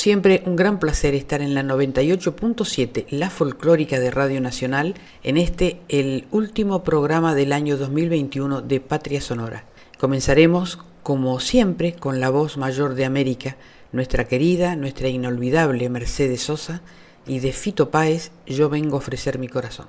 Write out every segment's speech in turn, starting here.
Siempre, un gran placer estar en la 98.7, la folclórica de Radio Nacional, en este, el último programa del año 2021 de Patria Sonora. Comenzaremos, como siempre, con la voz mayor de América, nuestra querida, nuestra inolvidable Mercedes Sosa, y de Fito Páez, Yo vengo a ofrecer mi corazón.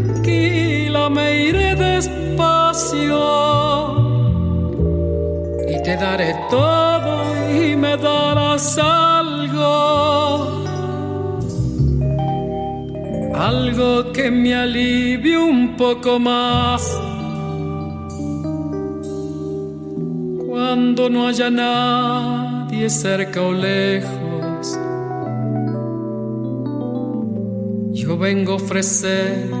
tranquila, me iré despacio y te daré todo y me darás algo, algo que me alivie un poco más. Cuando no haya nadie cerca o lejos, yo vengo a ofrecer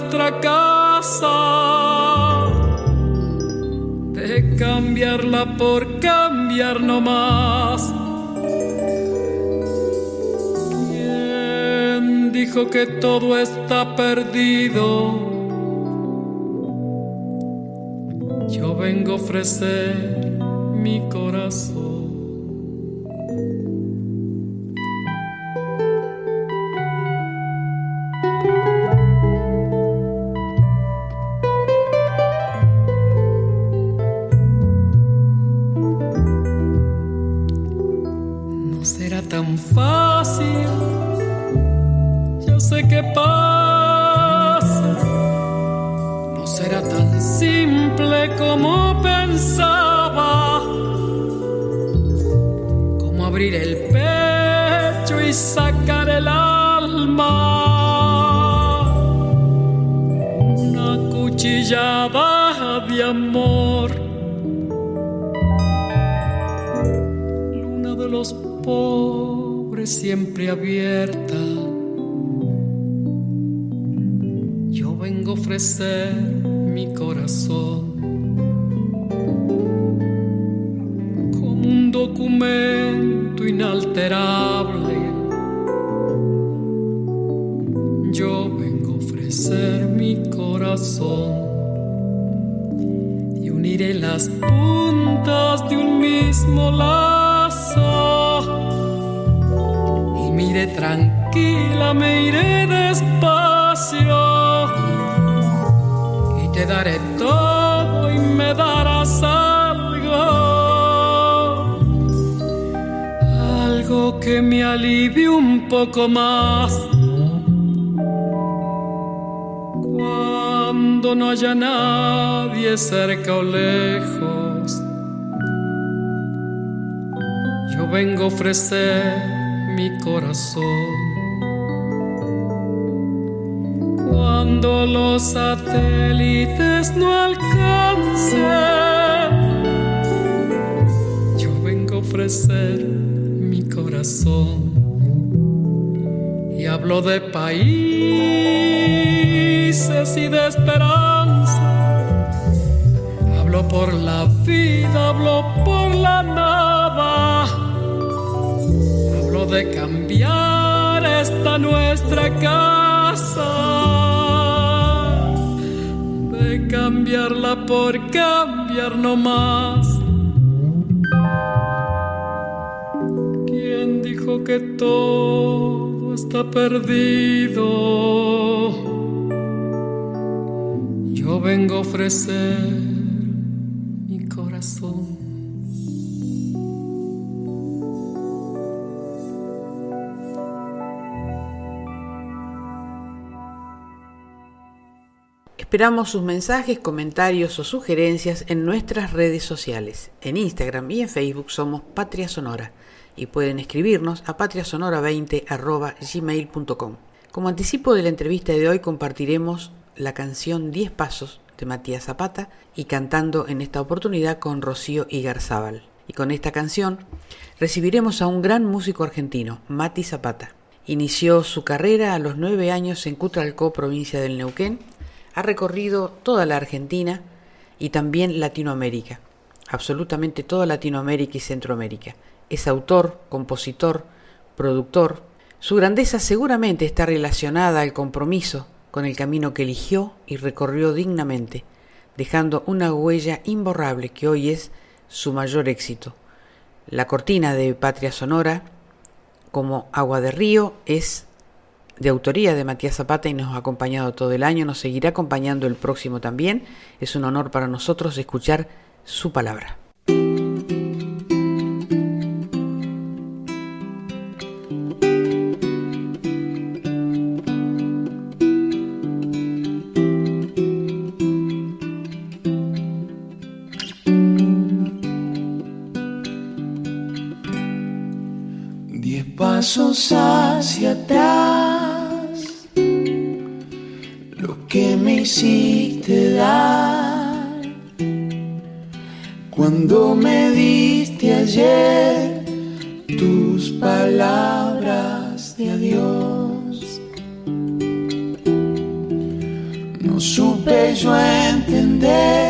Nuestra casa, de cambiarla por cambiar no más. ¿Quién dijo que todo está perdido? Yo vengo a ofrecer mi corazón. Perdido? Yo vengo a ofrecer Esperamos sus mensajes, comentarios o sugerencias en nuestras redes sociales. En Instagram y en Facebook somos Patria Sonora y pueden escribirnos a patriasonora20.gmail.com. Como anticipo de la entrevista de hoy compartiremos la canción 10 Pasos de Matías Zapata y cantando en esta oportunidad con Rocío Igarzábal. Y con esta canción recibiremos a un gran músico argentino, Mati Zapata. Inició su carrera a los nueve años en Cutralcó, provincia del Neuquén, ha recorrido toda la Argentina y también Latinoamérica, absolutamente toda Latinoamérica y Centroamérica. Es autor, compositor, productor. Su grandeza seguramente está relacionada al compromiso con el camino que eligió y recorrió dignamente, dejando una huella imborrable que hoy es su mayor éxito. La cortina de Patria Sonora, como agua de río, es de autoría de Matías Zapata y nos ha acompañado todo el año, nos seguirá acompañando el próximo también. Es un honor para nosotros escuchar su palabra. Pasos hacia atrás que me hiciste dar cuando me diste ayer tus palabras de adiós. No supe yo entender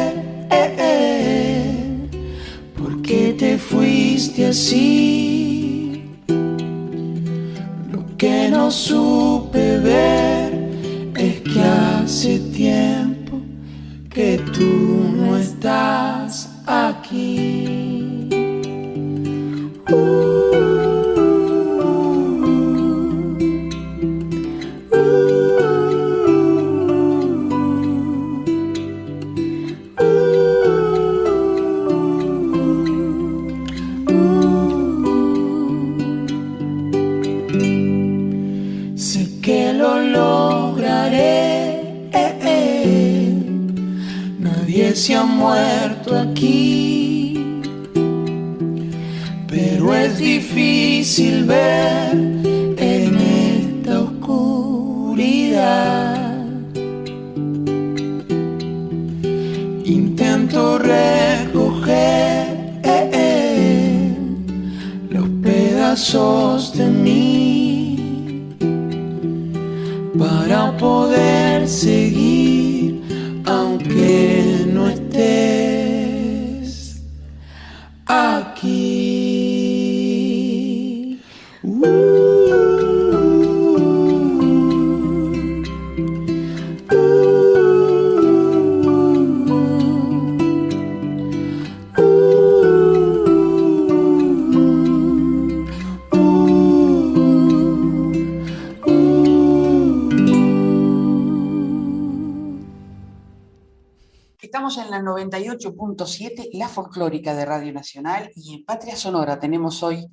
folclórica de Radio Nacional, y en Patria Sonora tenemos hoy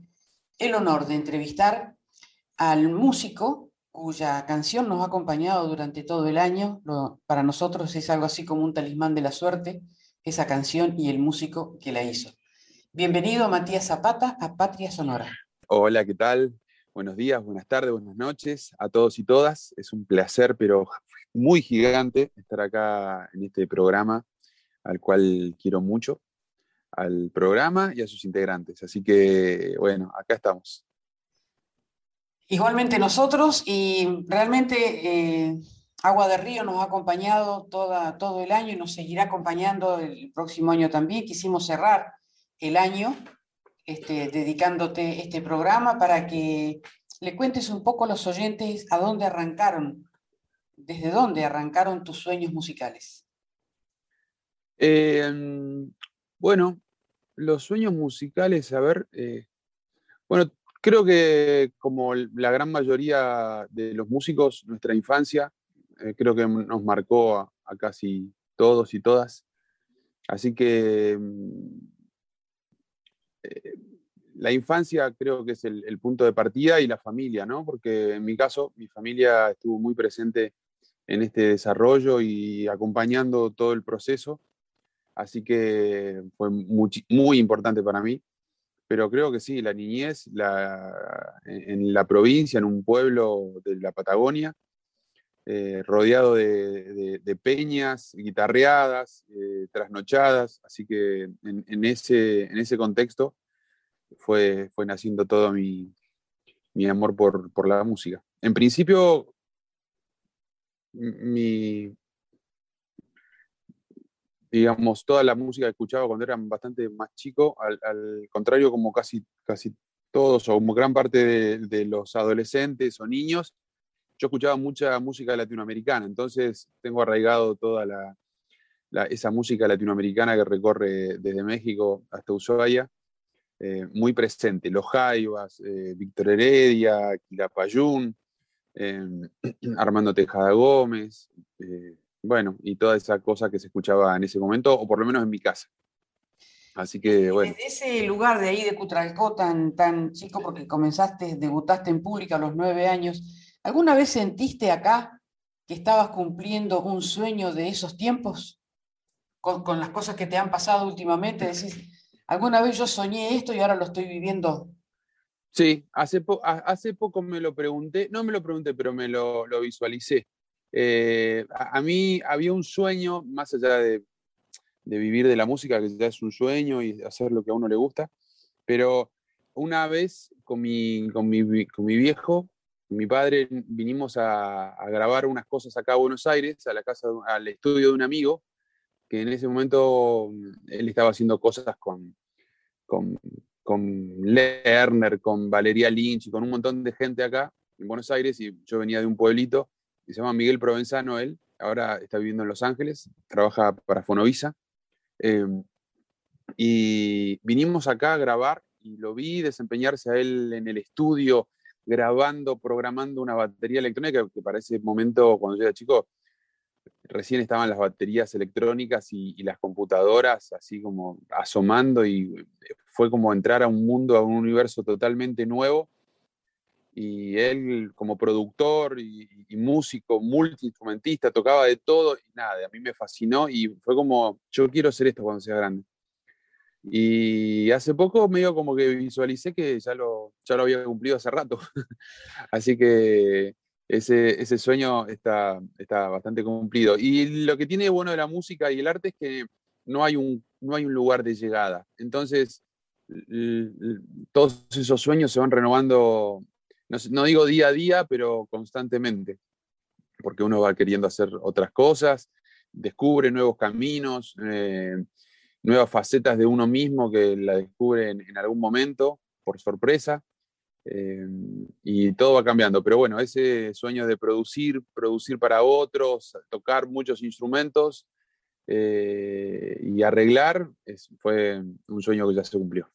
el honor de entrevistar al músico cuya canción nos ha acompañado durante todo el año. para nosotros es algo así como un talismán de la suerte, esa canción y el músico que la hizo. Bienvenido Matías Zapata a Patria Sonora. Hola, ¿qué tal? Buenos días, buenas tardes, buenas noches a todos y todas. Es un placer, pero muy gigante estar acá en este programa al cual quiero mucho, al programa y a sus integrantes. Así que, bueno, acá estamos. Igualmente nosotros y realmente eh, Agua de Río nos ha acompañado toda, todo el año y nos seguirá acompañando el próximo año también. Quisimos cerrar el año este, dedicándote este programa para que le cuentes un poco a los oyentes a dónde arrancaron, desde dónde arrancaron tus sueños musicales. Em, bueno, los sueños musicales, a ver, eh, bueno, creo que como la gran mayoría de los músicos, nuestra infancia, eh, creo que nos marcó a, casi todos y todas. Así que mm, eh, la infancia creo que es el, el, punto de partida y la familia, ¿no? Porque en mi caso, mi familia estuvo muy presente en este desarrollo y acompañando todo el proceso. Así que fue muy, importante para mí. Pero creo que sí, la niñez en la provincia, en un pueblo de la Patagonia, eh, rodeado de, peñas, guitarreadas, eh, trasnochadas. Así que en, ese, en ese contexto fue, fue naciendo todo mi, amor por, por, la música. En principio, mi, digamos, toda la música que escuchaba cuando era bastante más chico, al, contrario como casi, casi todos o como gran parte de, los adolescentes o niños, yo escuchaba mucha música latinoamericana, entonces tengo arraigado toda la, esa música latinoamericana que recorre desde México hasta Ushuaia, eh, muy presente, Los Jaivas, eh, Víctor Heredia, Quilapayún, eh, Armando Tejada Gómez, bueno, y toda esa cosa que se escuchaba en ese momento, o por lo menos en mi casa. Así que, bueno. Desde ese lugar de ahí de Cutralcó tan, tan chico, porque comenzaste, debutaste en pública a los nueve años, ¿alguna vez sentiste acá que estabas cumpliendo un sueño de esos tiempos? Con, las cosas que te han pasado últimamente, decís, alguna vez yo soñé esto y ahora lo estoy viviendo Sí, hace, hace poco me lo pregunté, no me lo pregunté, pero me lo, lo visualicé. Eh, a, mí había un sueño, más allá de, vivir de la música, que ya es un sueño y hacer lo que a uno le gusta, pero una vez con mi, con con mi viejo, mi padre, vinimos a, grabar unas cosas acá a Buenos Aires, a la casa, al estudio de un amigo, que en ese momento mm, él estaba haciendo cosas con, con, con Lerner, con Valeria Lynch y con un montón de gente acá en Buenos Aires, y yo venía de un pueblito, se llama Miguel Provenzano él, ahora está viviendo en Los Ángeles, trabaja para Fonovisa. Em, y vinimos acá a grabar y lo vi desempeñarse a él en el estudio, grabando, programando una batería electrónica, que para ese momento, cuando yo era chico, recién estaban las baterías electrónicas y, y, las computadoras así como asomando y fue como entrar a un mundo, a un universo totalmente nuevo y él como productor y, músico, multiinstrumentista, tocaba de todo y nada, a mí me fascinó y fue como, yo quiero hacer esto cuando sea grande. Y hace poco medio como que visualicé que ya lo, ya lo había cumplido hace rato. Así que ese, ese sueño está, está bastante cumplido. Y lo que tiene bueno de la música y el arte es que no hay un, no hay un lugar de llegada. Entonces, todos esos sueños se van renovando no, digo día a día, pero constantemente, porque uno va queriendo hacer otras cosas descubre nuevos caminos, eh, nuevas facetas de uno mismo que la descubre en, algún momento, por sorpresa, eh, y todo va cambiando. Pero bueno, ese sueño de producir, producir para otros, tocar muchos instrumentos y arreglar, fue un sueño que ya se cumplió.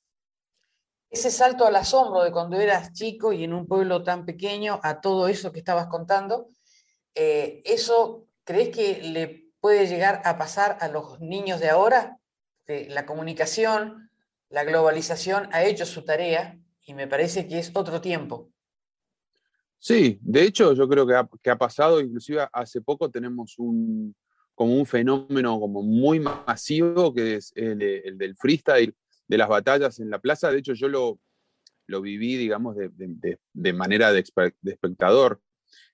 Ese salto al asombro de cuando eras chico y en un pueblo tan pequeño a todo eso que estabas contando, ¿eso crees que le puede llegar a pasar a los niños de ahora? la comunicación, la globalización ha hecho su tarea y me parece que es otro tiempo. Sí, de hecho yo creo que ha, pasado, inclusive hace poco tenemos un, como un fenómeno como muy masivo que es el, del freestyle, de las batallas en la plaza. De hecho yo lo, lo viví, digamos, de, manera de, espectador.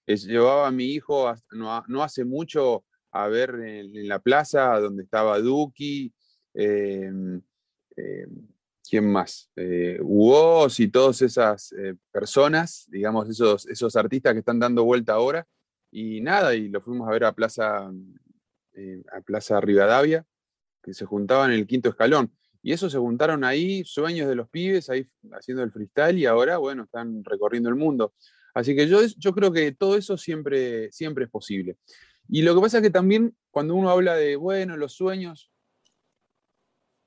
llevaba a mi hijo no, hace mucho a ver en, la plaza donde estaba Duki, Em, em, ¿quién más? Eh, y todas esas eh, personas, digamos, esos, esos artistas que están dando vuelta ahora. Y nada, y lo fuimos a ver a Plaza, eh, a Plaza Rivadavia, que se juntaban en el quinto escalón. Y eso se juntaron ahí, sueños de los pibes, ahí haciendo el freestyle, y ahora, bueno, están recorriendo el mundo. Así que yo, yo creo que todo eso siempre, siempre es posible. Y lo que pasa es que también cuando uno habla de, bueno, los sueños,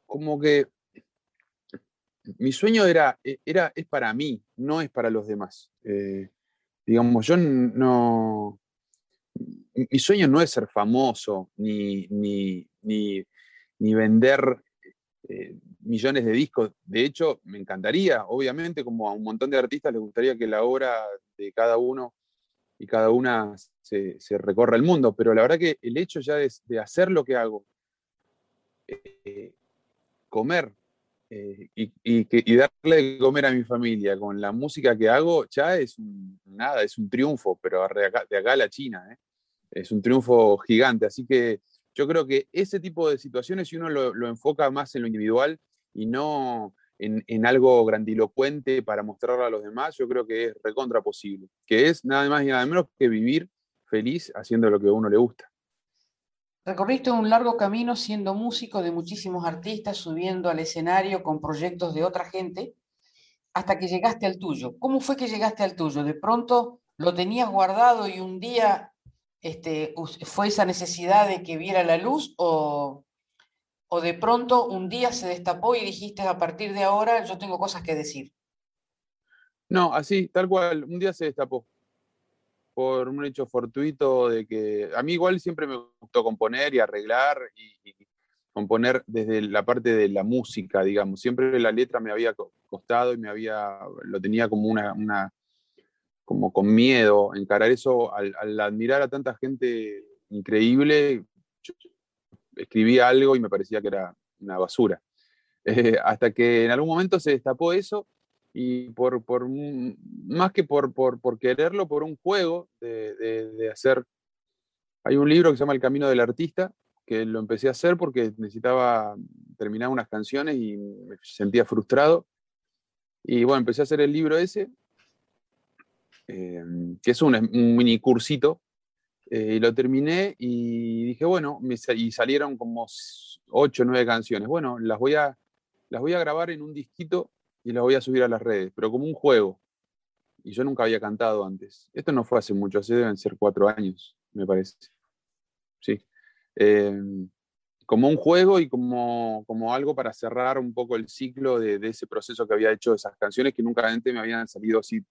como que mi sueño era, e, era, es para mí, no es para los demás. Eh, digamos, yo no, mi sueño no es ser famoso, ni, ni, vender eh, millones de discos. De hecho, me encantaría, obviamente, como a un montón de artistas les gustaría que la obra de cada uno y cada una se, recorra el mundo, pero la verdad que el hecho ya de, de hacer lo que hago, eh, comer eh, y, darle de comer a mi familia con la música que hago, ya es nada, es un triunfo, pero de acá, a la China, es un triunfo gigante. Así que yo creo que ese tipo de situaciones, si uno lo, enfoca más en lo individual y no en, algo grandilocuente para mostrarlo a los demás, yo creo que es recontra posible, que es nada más y nada menos que vivir feliz haciendo lo que a uno le gusta. Recorriste un largo camino siendo músico de muchísimos artistas, subiendo al escenario con proyectos de otra gente, hasta que llegaste al tuyo. ¿Cómo fue que llegaste al tuyo? ¿De pronto lo tenías guardado y un día este, fue esa necesidad de que viera la luz o, o de pronto un día se destapó y dijiste a partir de ahora yo tengo cosas que decir? No, así, tal cual, un día se destapó por un hecho fortuito de que a mí igual siempre me gustó componer y arreglar y, componer desde la parte de la música, digamos. Siempre la letra me había costado y me había, lo tenía como una, una como con miedo encarar eso al, admirar a tanta gente increíble. escribía algo y me parecía que era una basura. Eh, hasta que en algún momento se destapó eso y por, por más que por, por, quererlo, por un juego de, de, hacer... Hay un libro que se llama El Camino del Artista, que lo empecé a hacer porque necesitaba terminar unas canciones y me sentía frustrado. Y bueno, empecé a hacer el libro ese, eh, que es un, mini cursito, eh, y lo terminé y dije, bueno, y salieron como ocho o nueve canciones. Bueno, las voy, a, las voy a grabar en un disquito y la voy a subir a las redes, pero como un juego. Y yo nunca había cantado antes. Esto no fue hace mucho, hace deben ser cuatro años, me parece. Sí. Em, como un juego y como, como algo para cerrar un poco el ciclo de, ese proceso que había hecho esas canciones que nunca antes me habían salido así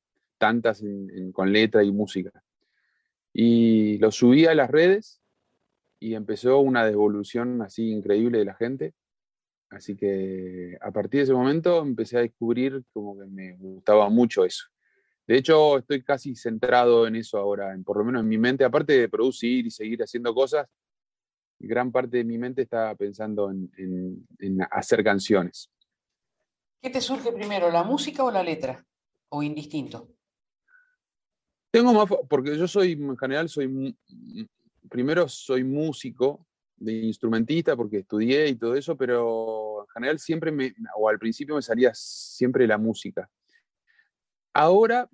tantas con letra y música. Y lo subí a las redes y empezó una devolución así increíble de la gente. Así que a partir de ese momento empecé a descubrir como que me gustaba mucho eso. De hecho, estoy casi centrado en eso ahora, en, por lo menos en mi mente, aparte de producir y seguir haciendo cosas, gran parte de mi mente está pensando en, hacer canciones. ¿Qué te surge primero, la música o la letra? ¿O indistinto? Tengo más, porque yo soy, en general, soy, primero soy músico, de instrumentista porque estudié y todo eso, pero en general siempre me, o al principio me salía siempre la música. Ahora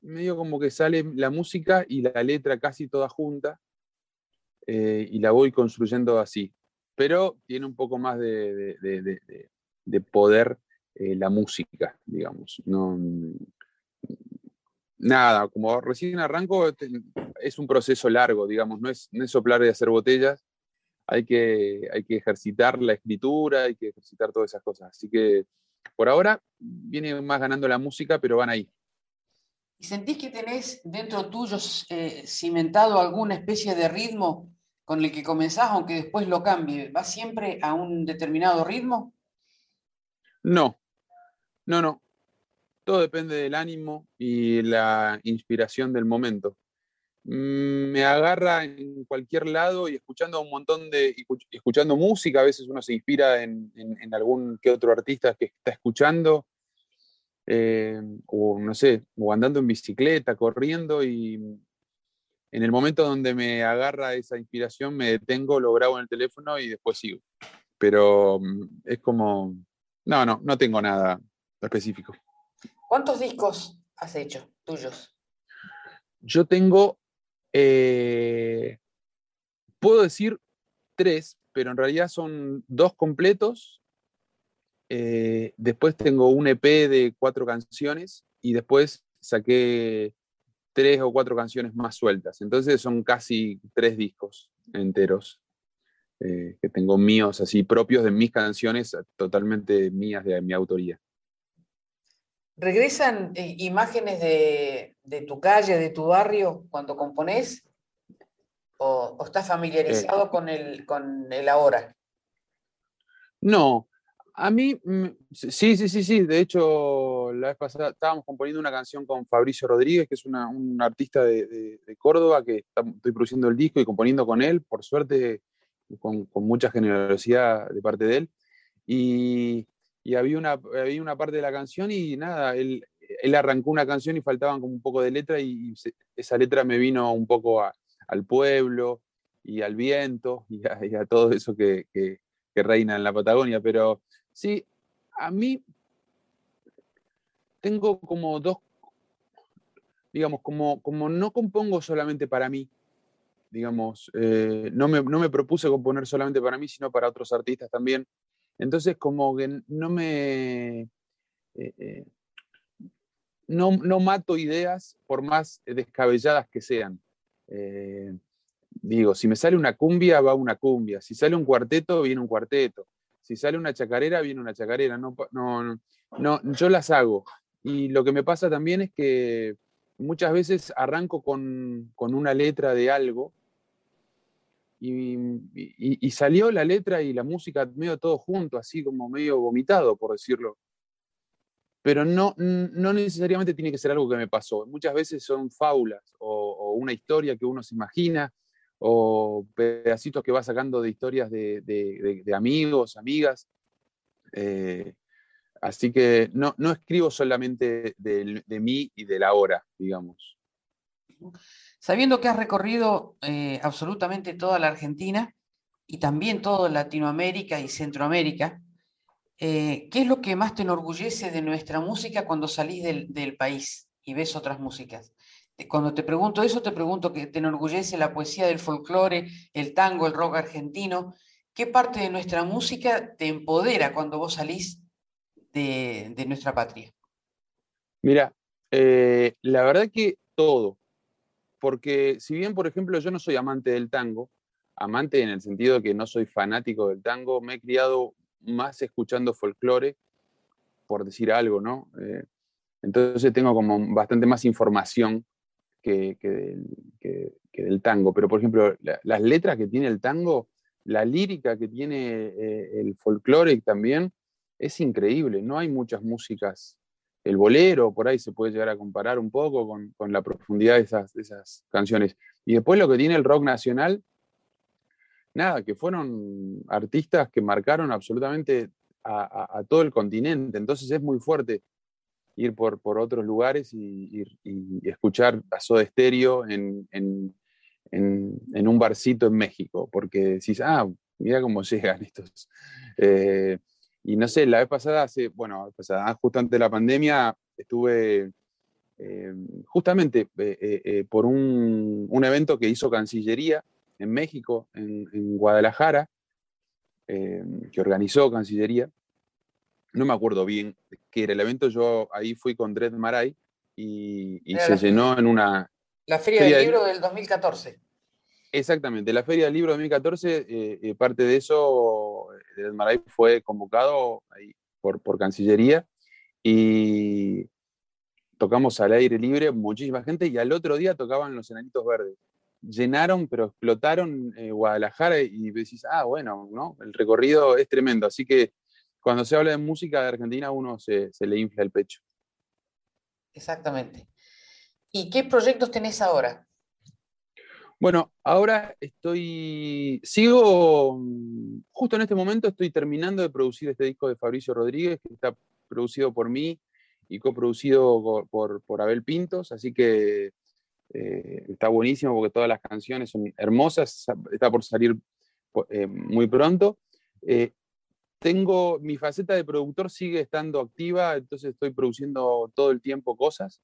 medio como que sale la música y la letra casi toda junta. y la voy construyendo así. Pero tiene un poco más de, de poder la música, digamos. No, nada, como recién arranco, es un proceso largo, digamos, no es, no es soplar y hacer botellas, hay que, hay que ejercitar la escritura, hay que ejercitar todas esas cosas. Así que por ahora viene más ganando la música, pero van ahí. ¿Y sentís que tenés dentro tuyo eh, cimentado alguna especie de ritmo con el que comenzás, aunque después lo cambie? ¿Va siempre a un determinado ritmo? No, no, no. Todo depende del ánimo y la inspiración del momento. Mm, me agarra en cualquier lado y escuchando un montón de, escuchando música, a veces uno se inspira en, algún que otro artista que está escuchando, eh, o no sé, o andando en bicicleta, corriendo y en el momento donde me agarra esa inspiración me detengo, lo grabo en el teléfono y después sigo. Pero mm, es como, no, no, no tengo nada específico. ¿Cuántos discos has hecho tuyos? Yo tengo, eh, puedo decir tres, pero en realidad son dos completos. Eh, después tengo un EP de cuatro canciones y después saqué tres o cuatro canciones más sueltas. Entonces son casi tres discos enteros eh, que tengo míos, así propios de mis canciones, totalmente mías de mi autoría. ¿Regresan eh, imágenes de, tu calle, de tu barrio cuando componés? ¿O, estás familiarizado eh. con, el, con el ahora? No, a mí, mm, sí, sí, sí, sí. De hecho, la vez pasada estábamos componiendo una canción con Fabricio Rodríguez, que es un artista de, Córdoba, que estoy produciendo el disco y componiendo con él, por suerte, con, con mucha generosidad de parte de él. Y, y había una, había una parte de la canción y nada, él, él arrancó una canción y faltaban como un poco de letra y, esa letra me vino un poco al pueblo y al viento y a, todo eso que, que, reina en la Patagonia. Pero sí, a mí tengo como dos, digamos, como, como no compongo solamente para mí, digamos, eh, no, me, no me propuse componer solamente para mí, sino para otros artistas también. Entonces, como que no me... Eh, eh, no, no, mato ideas por más descabelladas que sean. Eh, digo, si me sale una cumbia, va una cumbia. Si sale un cuarteto, viene un cuarteto. Si sale una chacarera, viene una chacarera. No, no, no, yo las hago. Y lo que me pasa también es que muchas veces arranco con, con una letra de algo y, salió la letra y la música medio todo junto, así como medio vomitado, por decirlo. Pero no, no necesariamente tiene que ser algo que me pasó. Muchas veces son fábulas o, una historia que uno se imagina o pedacitos que va sacando de historias de, amigos, amigas. Eh, así que no, escribo solamente de mí y de la hora, digamos. Sabiendo que has recorrido eh, absolutamente toda la Argentina y también toda Latinoamérica y Centroamérica, eh, ¿qué es lo que más te enorgullece de nuestra música cuando salís del, país y ves otras músicas? Cuando te pregunto eso, te pregunto que te enorgullece la poesía del folclore, el tango, el rock argentino. ¿Qué parte de nuestra música te empodera cuando vos salís de, nuestra patria? Mira, eh, la verdad que todo porque si bien, por ejemplo, yo no soy amante del tango, amante en el sentido de que no soy fanático del tango, me he criado más escuchando folclore, por decir algo, ¿no? Eh, entonces tengo como bastante más información que, del, tango. Pero, por ejemplo, las letras que tiene el tango, la lírica que tiene eh, el folclore también, es increíble. No hay muchas músicas el bolero, por ahí se puede llegar a comparar un poco con, la profundidad de esas, canciones. Y después lo que tiene el rock nacional, nada, que fueron artistas que marcaron absolutamente a, todo el continente. Entonces es muy fuerte ir por, otros lugares y, escuchar a Soda Stereo en, un barcito en México, porque decís, ah, mira cómo llegan estos. Eh, y no sé, la vez pasada, hace, bueno, pasada, justo antes de la pandemia, estuve eh, justamente eh, eh, por un, evento que hizo Cancillería en México, en, Guadalajara, que organizó Cancillería. No me acuerdo bien qué era el evento, yo ahí fui con Dred Maray y, se llenó en una... La Feria, del Libro del 2014. Exactamente, la Feria del Libro 2014, eh, eh, parte de eso, Maray fue convocado por, por Cancillería y tocamos al aire libre, muchísima gente, y al otro día tocaban los enanitos verdes. Llenaron, pero explotaron eh, Guadalajara y decís, ah, bueno, ¿no? El recorrido es tremendo. Así que cuando se habla de música de Argentina, uno se, se le infla el pecho. Exactamente. ¿Y qué proyectos tenés ahora? Bueno, ahora estoy, sigo, justo en este momento estoy terminando de producir este disco de Fabricio Rodríguez, que está producido por mí y coproducido por, por Abel Pintos, así que eh, está buenísimo porque todas las canciones son hermosas, está por salir eh, muy pronto. Eh, tengo, mi faceta de productor sigue estando activa, entonces estoy produciendo todo el tiempo cosas.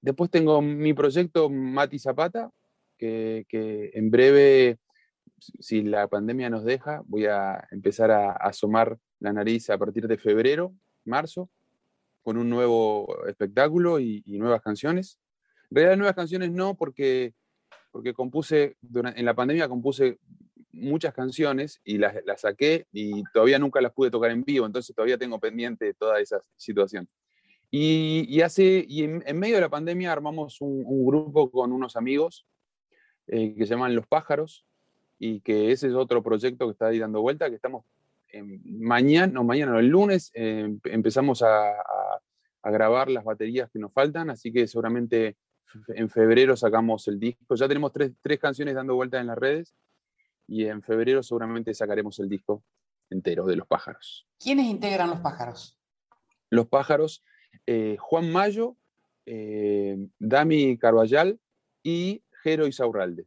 después tengo mi proyecto Mati Zapata, que, que, en breve, si la pandemia nos deja, voy a empezar a asomar la nariz a partir de febrero, marzo, con un nuevo espectáculo y, nuevas canciones. En realidad nuevas canciones no, porque, porque compuse, en la pandemia compuse muchas canciones y las, saqué y todavía nunca las pude tocar en vivo, entonces todavía tengo pendiente toda esa situación. Y, hace, y en, medio de la pandemia armamos un, grupo con unos amigos eh, que se llaman Los Pájaros y que ese es otro proyecto que está ahí dando vuelta, que estamos mañana, no mañana, no, el lunes eh, empezamos a, grabar las baterías que nos faltan, así que seguramente en febrero sacamos el disco. Ya tenemos tres, canciones dando vueltas en las redes y en febrero seguramente sacaremos el disco entero de Los Pájaros. ¿Quiénes integran Los Pájaros? Los Pájaros, eh, Juan Mayo, eh, Dami Carballal y Jero Isaurralde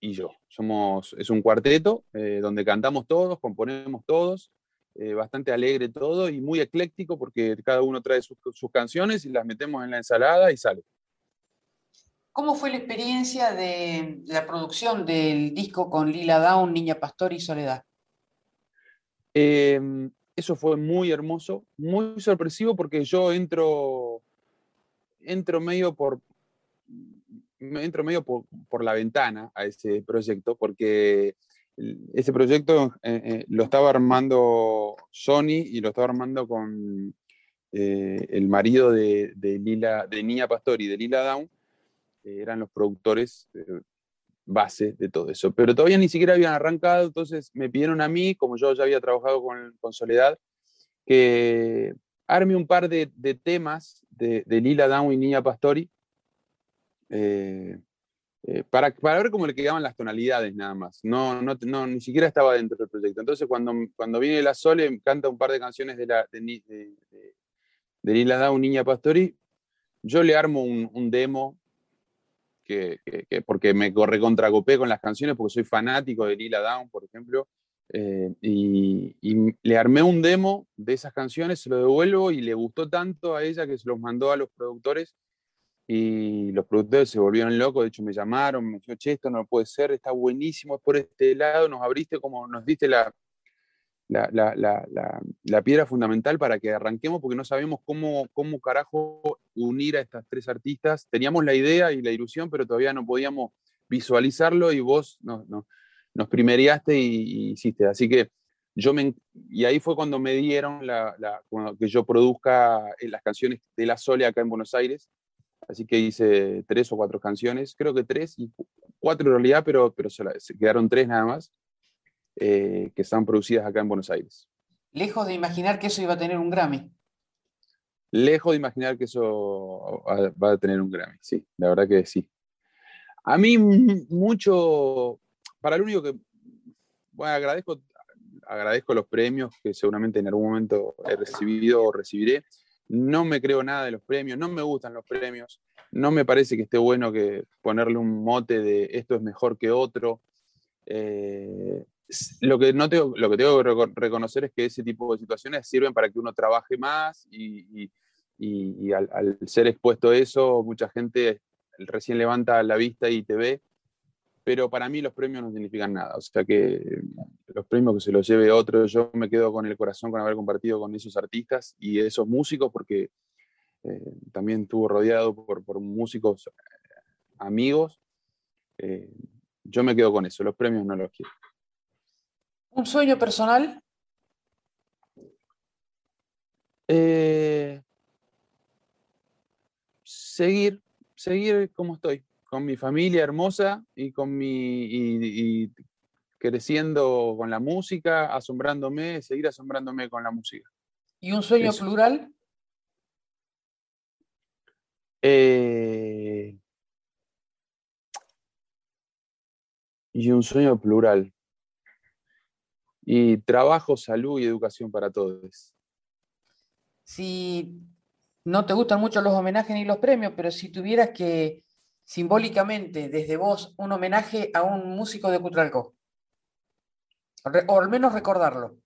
y yo. Somos, es un cuarteto eh, donde cantamos todos, componemos todos, eh, bastante alegre todo y muy ecléctico porque cada uno trae sus, canciones y las metemos en la ensalada y sale. ¿Cómo fue la experiencia de la producción del disco con Lila Down, Niña Pastor y Soledad? Em, eso fue muy hermoso, muy sorpresivo porque yo entro, entro medio por, me entro medio por, la ventana a ese proyecto, porque ese proyecto eh, eh, lo estaba armando Sony y lo estaba armando con eh, el marido de, Lila, de Niña Pastori de Lila Down, eran los productores base de todo eso. Pero todavía ni siquiera habían arrancado, entonces me pidieron a mí, como yo ya había trabajado con, con Soledad, que arme un par de, temas de, de, Lila Down y Niña Pastori eh, eh, para, para, ver cómo le quedaban las tonalidades nada más. No, no, no, ni siquiera estaba dentro del proyecto. Entonces cuando, cuando viene la Sole, canta un par de canciones de, la, de, de, de, Lila Down, Niña Pastori, yo le armo un, un demo que, que, porque me corre contra copé con las canciones, porque soy fanático de Lila Down, por ejemplo, eh, y, y, le armé un demo de esas canciones, se lo devuelvo y le gustó tanto a ella que se los mandó a los productores y los productores se volvieron locos, de hecho me llamaron, me dijeron, che, esto no puede ser, está buenísimo, es por este lado, nos abriste como, nos diste la, la, la, la, piedra fundamental para que arranquemos, porque no sabemos cómo, cómo carajo unir a estas tres artistas. Teníamos la idea y la ilusión, pero todavía no podíamos visualizarlo y vos nos, nos primeriaste y, hiciste. Así que yo me, y ahí fue cuando me dieron la, que yo produzca eh, las canciones de La Sole acá en Buenos Aires Así que hice tres o cuatro canciones, creo que tres y cuatro en realidad, pero, pero se, quedaron tres nada más, eh, que están producidas acá en Buenos Aires. Lejos de imaginar que eso iba a tener un Grammy. Lejos de imaginar que eso va a tener un Grammy, sí, la verdad que sí. A mí mucho, para lo único que, bueno, agradezco, agradezco los premios que seguramente en algún momento he recibido o recibiré no me creo nada de los premios, no me gustan los premios, no me parece que esté bueno que ponerle un mote de esto es mejor que otro. Eh, lo, que no tengo, lo que tengo que reconocer es que ese tipo de situaciones sirven para que uno trabaje más y, al, ser expuesto a eso, mucha gente recién levanta la vista y te ve. Pero para mí los premios no significan nada. O sea que los premios que se los lleve otro, yo me quedo con el corazón con haber compartido con esos artistas y esos músicos, porque eh, también estuvo rodeado por, por músicos eh, amigos. Eh, yo me quedo con eso, los premios no los quiero. ¿Un sueño personal? seguir, seguir como estoy con mi familia hermosa y con mi y, creciendo con la música, asombrándome, seguir asombrándome con la música. ¿Y un sueño plural? Eh, y un sueño plural. Y trabajo, salud y educación para todos. Si no te gustan mucho los homenajes ni los premios, pero si tuvieras que simbólicamente desde vos un homenaje a un músico de Cutralcó? O al menos recordarlo.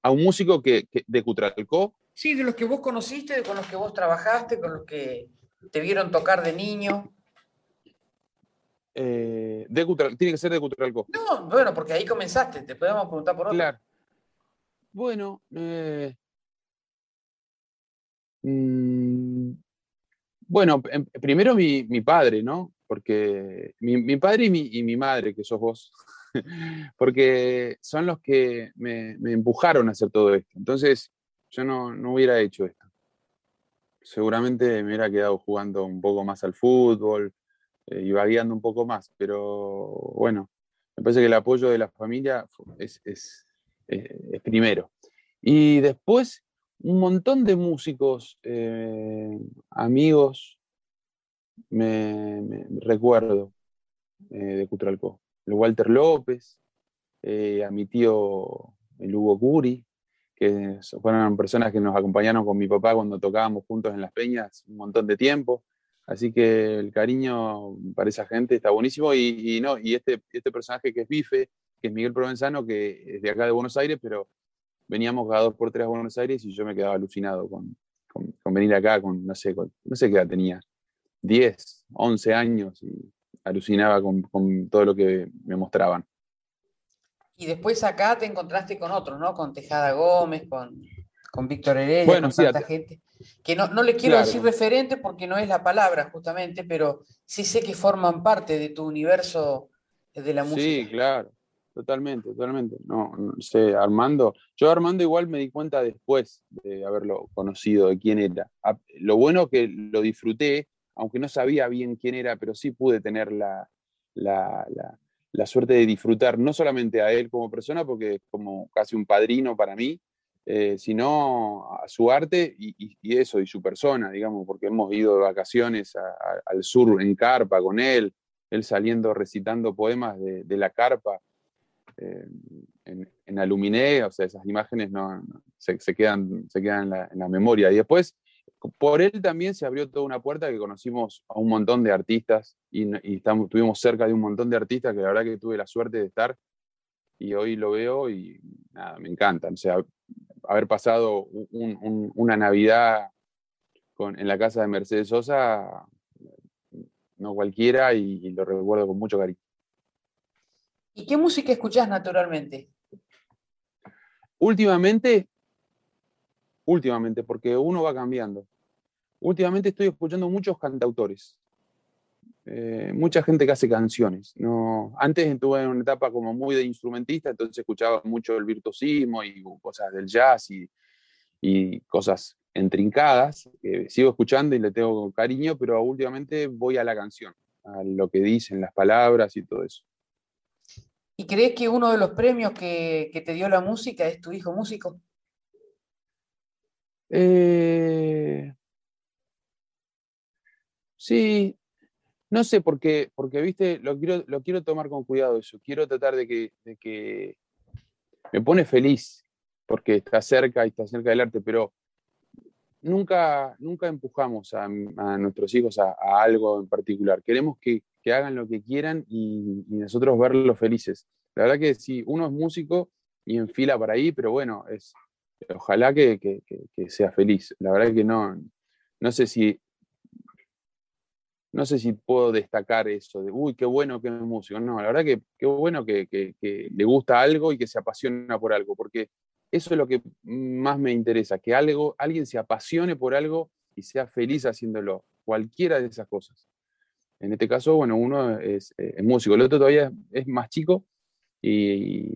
¿A un músico que, de Cutralcó? Sí, de los que vos conociste, con los que vos trabajaste, con los que te vieron tocar de niño. Eh, de tiene que ser de Cutralcó. No, bueno, porque ahí comenzaste, te podemos preguntar por otro. Claro. Bueno, eh, mm, bueno, em, primero mi, padre, ¿no? Porque mi, padre y mi, madre, que sos vos, porque son los que me, empujaron a hacer todo esto. Entonces, yo no, hubiera hecho esto. Seguramente me hubiera quedado jugando un poco más al fútbol eh, y vagueando un poco más, pero bueno, me parece que el apoyo de la familia es, es eh, primero. Y después, un montón de músicos, eh, amigos, me, recuerdo eh, de Cutralcó. El Walter López, eh, a mi tío el Hugo Curi, que fueron personas que nos acompañaron con mi papá cuando tocábamos juntos en las peñas un montón de tiempo. Así que el cariño para esa gente está buenísimo. Y, no, y este, este personaje que es Bife, que es Miguel Provenzano, que es de acá de Buenos Aires, pero veníamos cada dos por tres a Buenos Aires y yo me quedaba alucinado con, venir acá, con no sé, no sé qué edad tenía, 10, 11 años y alucinaba con, todo lo que me mostraban. Y después acá te encontraste con otros, ¿no? Con Tejada Gómez, con, con Víctor Heredia, con tanta gente. Que no, no le quiero decir referente porque no es la palabra justamente, pero sí sé que forman parte de tu universo de la música. Sí, claro. Totalmente, totalmente. No, sé, Armando, yo Armando igual me di cuenta después de haberlo conocido, de quién era. Lo bueno que lo disfruté, aunque no sabía bien quién era, pero sí pude tener la, la, suerte de disfrutar no solamente a él como persona, porque es como casi un padrino para mí, eh, sino a su arte y, eso, y su persona, digamos, porque hemos ido de vacaciones al sur en carpa con él, él saliendo recitando poemas de la carpa en, en, Aluminé, o sea, esas imágenes no, se, quedan, se quedan en la, memoria. Y después, por él también se abrió toda una puerta que conocimos a un montón de artistas y, estamos, estuvimos cerca de un montón de artistas que la verdad que tuve la suerte de estar y hoy lo veo y nada, me encantan. O sea, haber pasado una Navidad con, en la casa de Mercedes Sosa, no cualquiera, y lo recuerdo con mucho cariño. ¿Y qué música escuchás naturalmente? Últimamente, últimamente, porque uno va cambiando. Últimamente estoy escuchando muchos cantautores, eh, mucha gente que hace canciones. No, antes estuve en una etapa como muy de instrumentista, entonces escuchaba mucho el virtuosismo y cosas del jazz y, cosas entrincadas, que sigo escuchando y le tengo cariño, pero últimamente voy a la canción, a lo que dicen las palabras y todo eso. ¿Y crees que uno de los premios que, te dio la música es tu hijo músico? Eh, sí, no sé, porque, porque viste, lo quiero, lo quiero tomar con cuidado eso. Quiero tratar de que, que me pone feliz porque está cerca y está cerca del arte, pero nunca, nunca empujamos a, nuestros hijos a, algo en particular. Queremos que, hagan lo que quieran y, nosotros verlos felices. La verdad que sí, uno es músico y enfila para ahí, pero bueno, es, ojalá que, sea feliz. La verdad que no, no sé si no sé si puedo destacar eso de, uy, qué bueno que es músico. No, la verdad que qué bueno que, le gusta algo y que se apasiona por algo, porque eso es lo que más me interesa, que algo, alguien se apasione por algo y sea feliz haciéndolo, cualquiera de esas cosas. En este caso, bueno, uno es, músico, el otro todavía es, más chico y,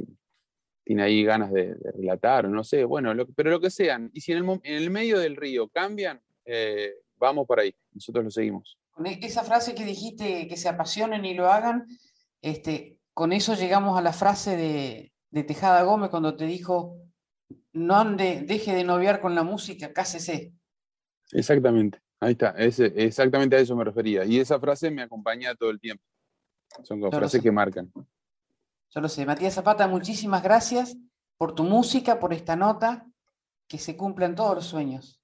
tiene ahí ganas de, relatar, no sé, bueno, pero lo que sean. Y si en el, medio del río cambian, eh, vamos por ahí, nosotros lo seguimos. Con e, esa frase que dijiste, que se apasionen y lo hagan, este, con eso llegamos a la frase de, Tejada Gómez cuando te dijo, no ande, deje de noviar con la música, cásese. Exactamente, ahí está, exactamente a eso me refería. Y esa frase me acompaña todo el tiempo. Son frases que marcan. Yo lo sé. Matías Zapata, muchísimas gracias por tu música, por esta nota, que se cumplan todos los sueños.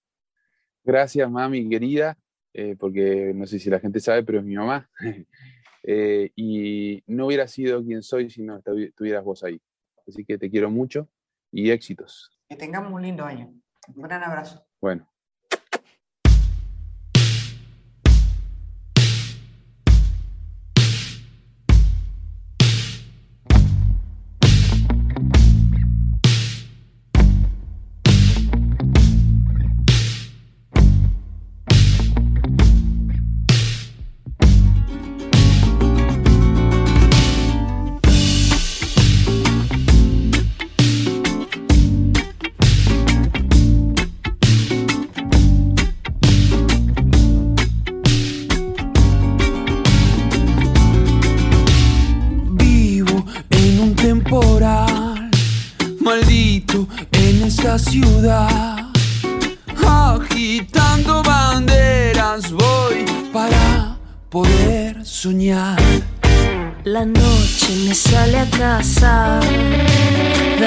Gracias, mami querida. Eh, porque no sé si la gente sabe, pero es mi mamá. Eh, y no hubiera sido quien soy si no estuvieras vos ahí. Así que te quiero mucho y éxitos. Que tengamos un lindo año. Un gran abrazo. Bueno.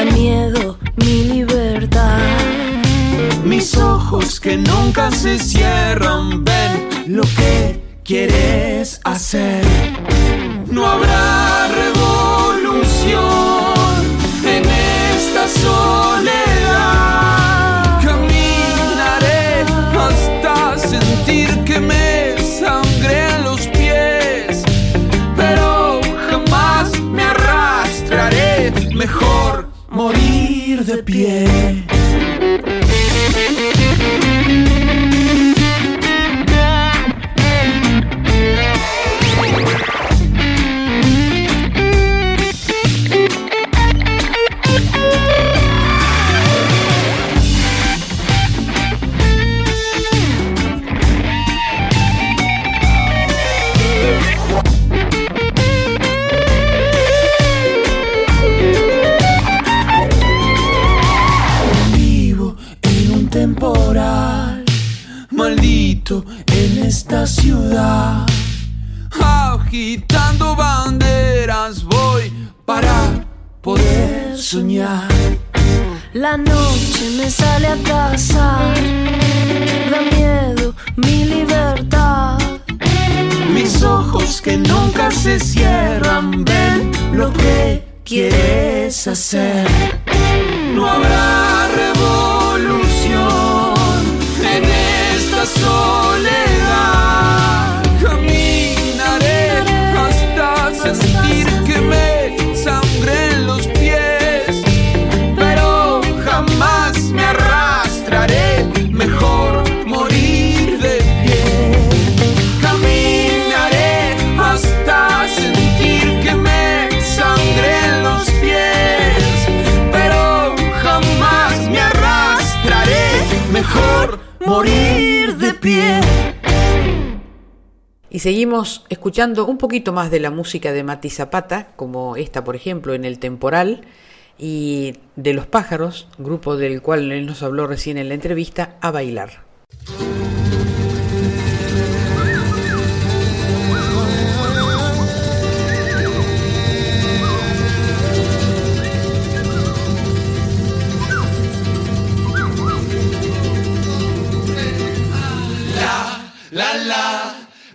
miedo mi libertad. Mis ojos que nunca se cierran ven lo que quieres hacer. No habrá pie. Escuchando un poquito más de la música de Mati Zapata, como esta, por ejemplo, en El Temporal, y de Los Pájaros, grupo del cual nos habló recién en la entrevista, a bailar.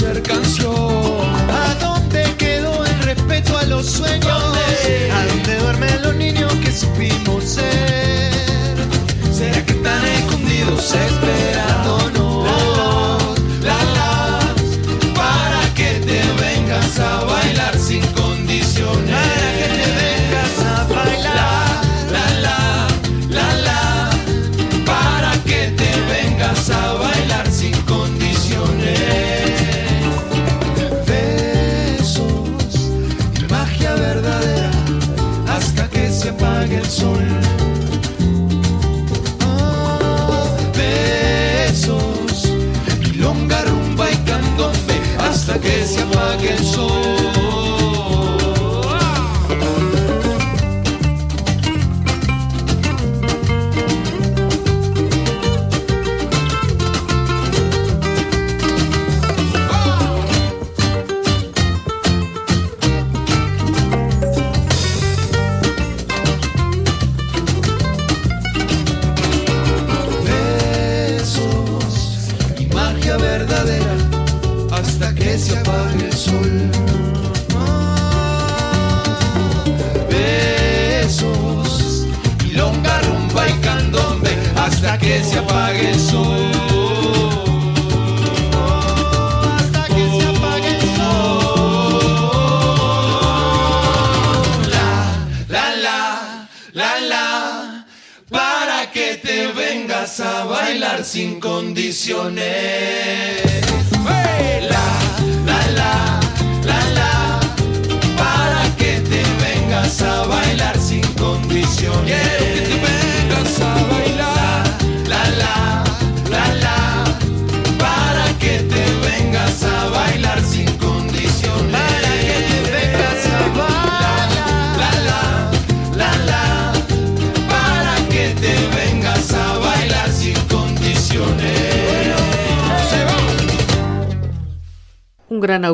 ser canción. ¿A dónde quedó el respeto a los sueños? ¿A dónde duermen los niños que supimos ser? ¿Será que están escondidos gran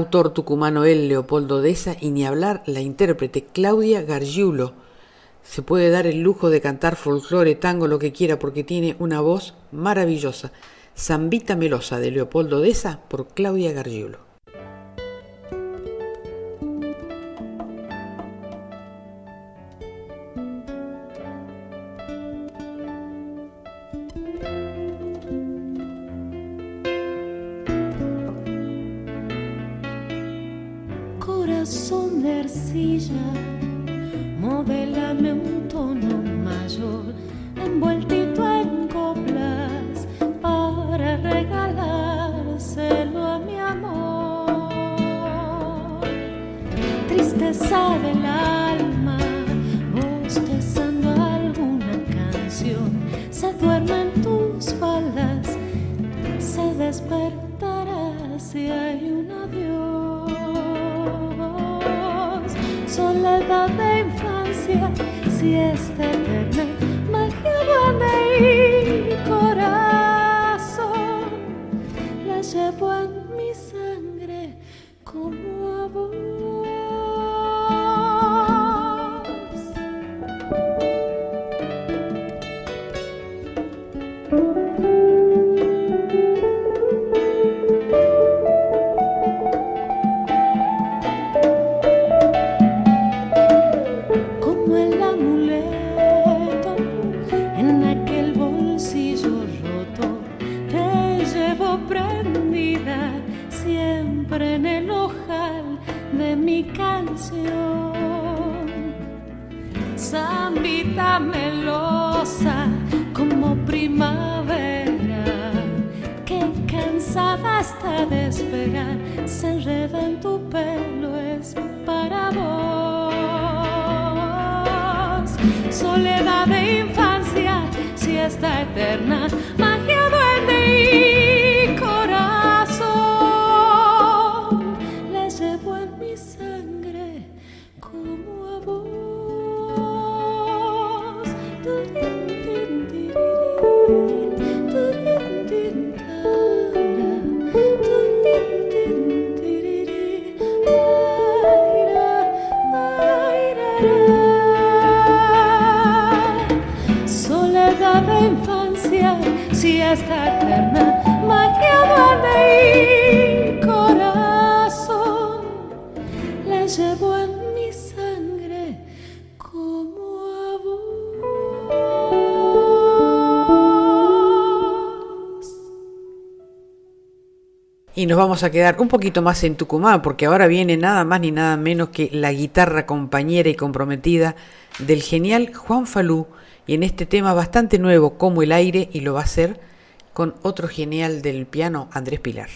autor tucumano el Leopoldo Deza y ni hablar la intérprete Claudia Gargiulo. Se puede dar el lujo de cantar folclore, tango, lo que quiera porque tiene una voz maravillosa. Zambita Melosa de Leopoldo Deza por Claudia Gargiulo. Vamos a quedar un poquito más en Tucumán, porque ahora viene nada más ni nada menos que la guitarra compañera y comprometida del genial Juan Falú, y en este tema bastante nuevo como el aire, y lo va a hacer con otro genial del piano, Andrés Pilar.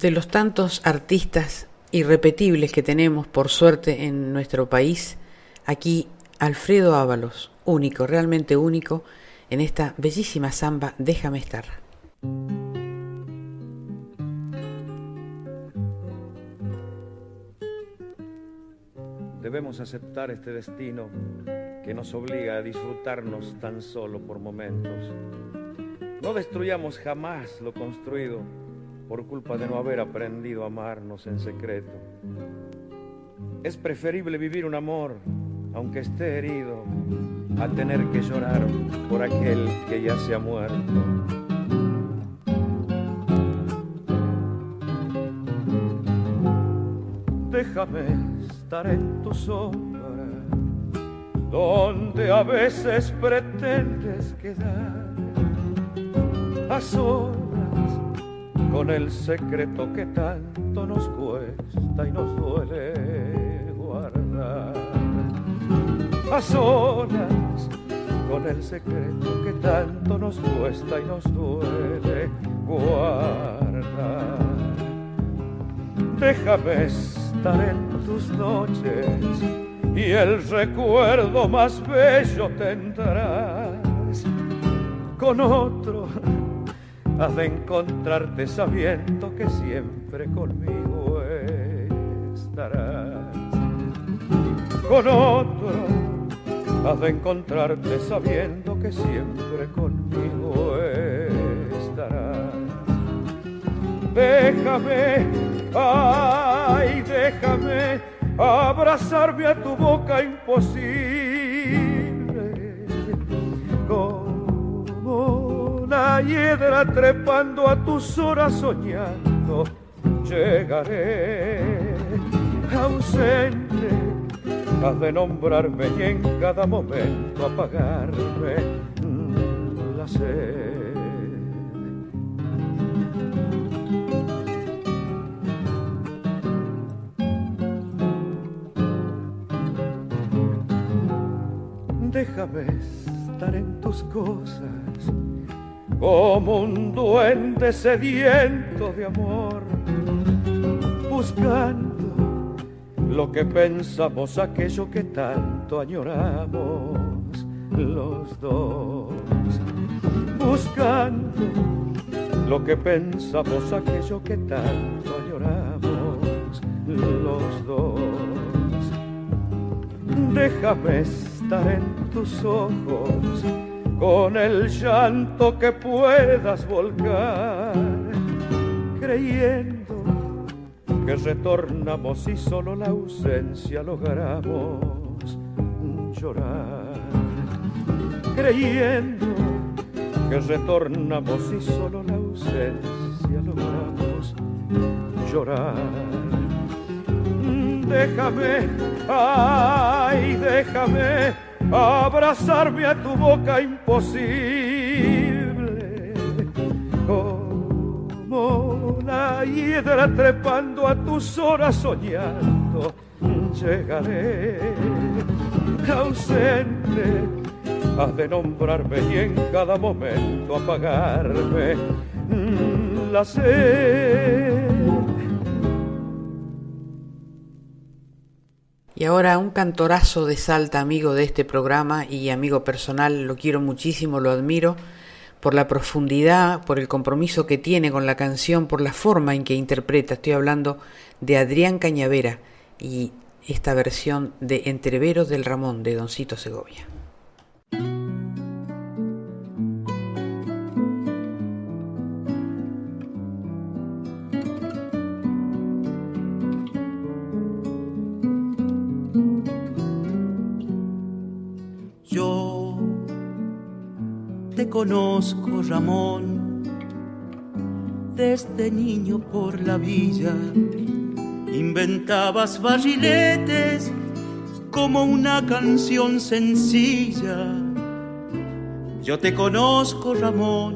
De los tantos artistas irrepetibles que tenemos, por suerte, en nuestro país, aquí Alfredo Ábalos, único, realmente único, en esta bellísima samba Déjame estar. Debemos aceptar este destino que nos obliga a disfrutarnos tan solo por momentos. No destruyamos jamás lo construido por culpa de no haber aprendido a amarnos en secreto. Es preferible vivir un amor, aunque esté herido, a tener que llorar por aquel que ya se ha muerto. Déjame estar en tu sombra, donde a veces pretendes quedar a solas con el secreto que tanto nos cuesta y nos duele guardar. A solas con el secreto que tanto nos cuesta y nos duele guardar. Déjame estar en tus noches y el recuerdo más bello tendrás con otro has de encontrarte sabiendo que siempre conmigo estarás. Con otro has de encontrarte sabiendo que siempre conmigo estarás. Déjame, ay, déjame abrazarme a tu boca imposible una hiedra trepando a tus horas soñando, llegaré ausente, has de nombrarme y en cada momento apagarme la sed. Déjame estar en tus cosas como un duende sediento de amor, buscando lo que pensamos, aquello que tanto añoramos los dos, buscando lo que pensamos, aquello que tanto añoramos los dos. Déjame estar en tus ojos con el llanto que puedas volcar, creyendo que retornamos y solo la ausencia logramos llorar, creyendo que retornamos y solo la ausencia logramos llorar. Déjame, ay, déjame abrazarme a tu boca imposible, como una hiedra trepando a tus horas soñando, llegaré ausente, has de nombrarme y en cada momento apagarme la sed Y ahora un cantorazo de Salta, amigo de este programa y amigo personal, lo quiero muchísimo, lo admiro por la profundidad, por el compromiso que tiene con la canción, por la forma en que interpreta. Estoy hablando de Adrián Cañavera y esta versión de Entreveros del Ramón de Doncito Segovia. Conozco, Ramón, desde niño por la villa. Inventabas barriletes como una canción sencilla. Yo te conozco, Ramón,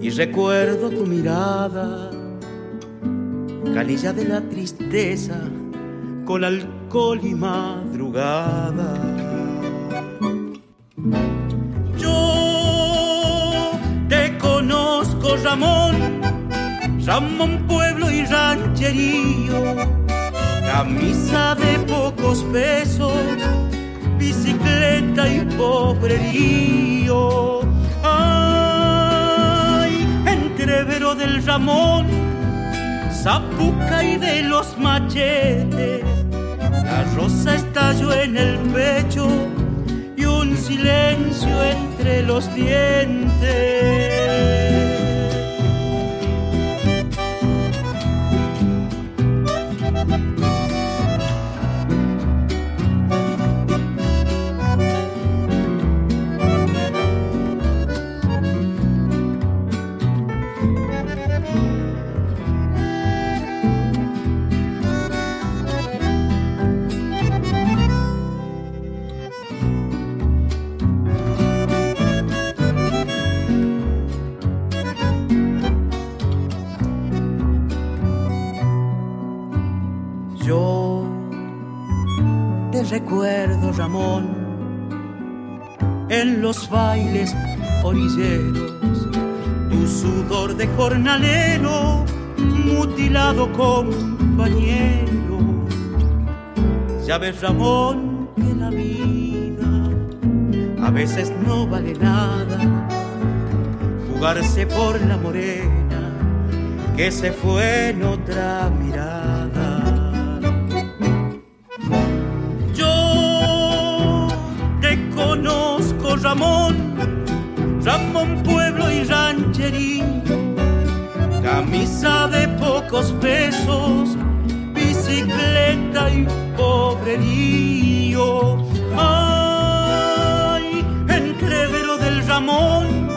y recuerdo tu mirada, canilla de la tristeza, con alcohol y madrugada Ramón Pueblo y rancherío, camisa de pocos pesos, bicicleta y pobrerío. Ay, entrevero del Ramón, zapuca y de los machetes, la rosa estalló en el pecho y un silencio entre los dientes. Jornalero, mutilado compañero. Ya ves, Ramón, que la vida a veces no vale nada, jugarse por la morena que se fue en otra mirada. Ramón, Ramón Pueblo y Rancherío, camisa de pocos pesos, bicicleta y pobrerío. Ay, entrevero del Ramón,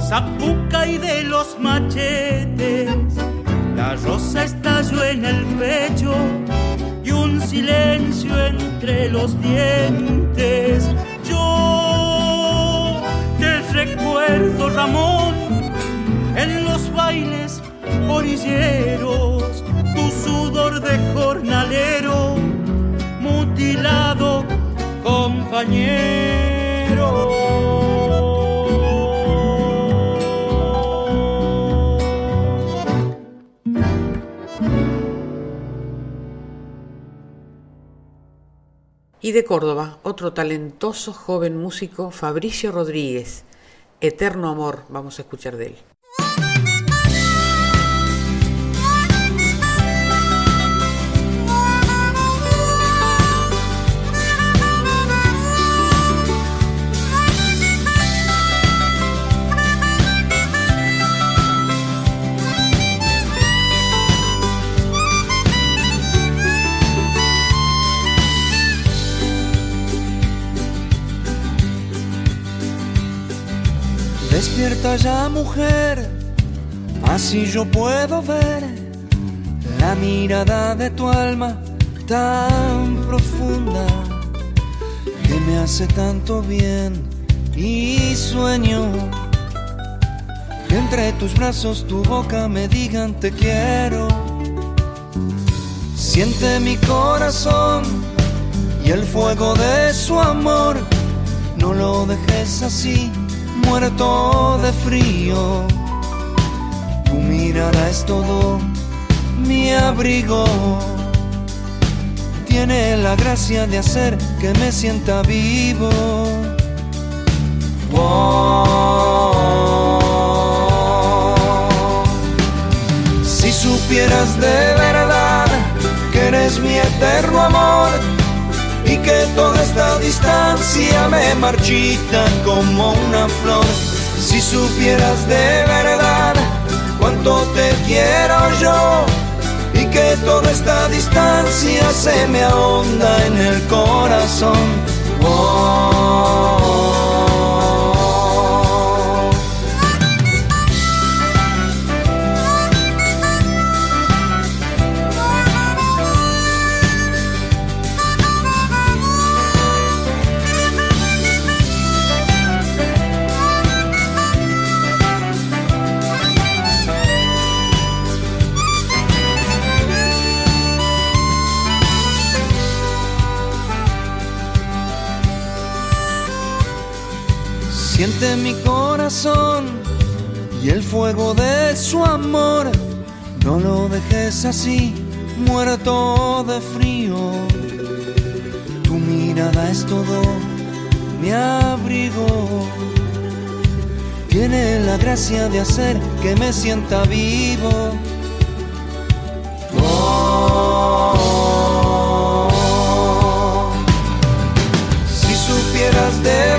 zapuca y de los machetes, la rosa estalló en el pecho y un silencio entre los dientes. Yo recuerdo, Ramón, orilleros, tu sudor de jornalero, mutilado compañero. Y de Córdoba, otro talentoso joven músico, Fabricio Rodríguez, Eterno Amor, vamos a escuchar de él. Ya mujer, así yo puedo ver la mirada de tu alma tan profunda que me hace tanto bien y sueño. Que entre tus brazos tu boca me digan te quiero. Siente mi corazón y el fuego de su amor, no lo dejes así muerto de frío. Tu mirada es todo mi abrigo. Tiene la gracia de hacer que me sienta vivo. Si supieras de verdad que eres mi eterno amor y que toda esta distancia me marchita como una flor. Si supieras de verdad cuánto te quiero yo y que toda esta distancia se me ahonda en el corazón. Siente mi corazón y el fuego de su amor, No lo dejes así, muerto de frío. Tu mirada es todo mi abrigo. Tiene la gracia de hacer que me sienta vivo. Oh, si supieras de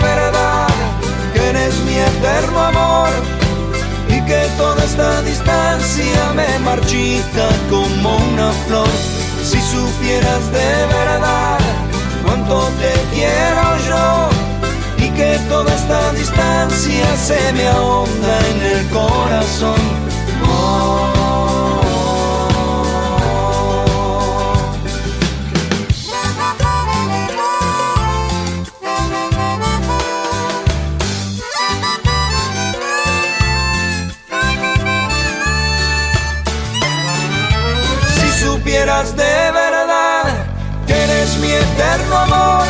esta distancia me marchita como una flor. Si supieras de verdad cuánto te quiero yo y que toda esta distancia se me ahonda en el corazón. Oh. De verdad que eres mi eterno amor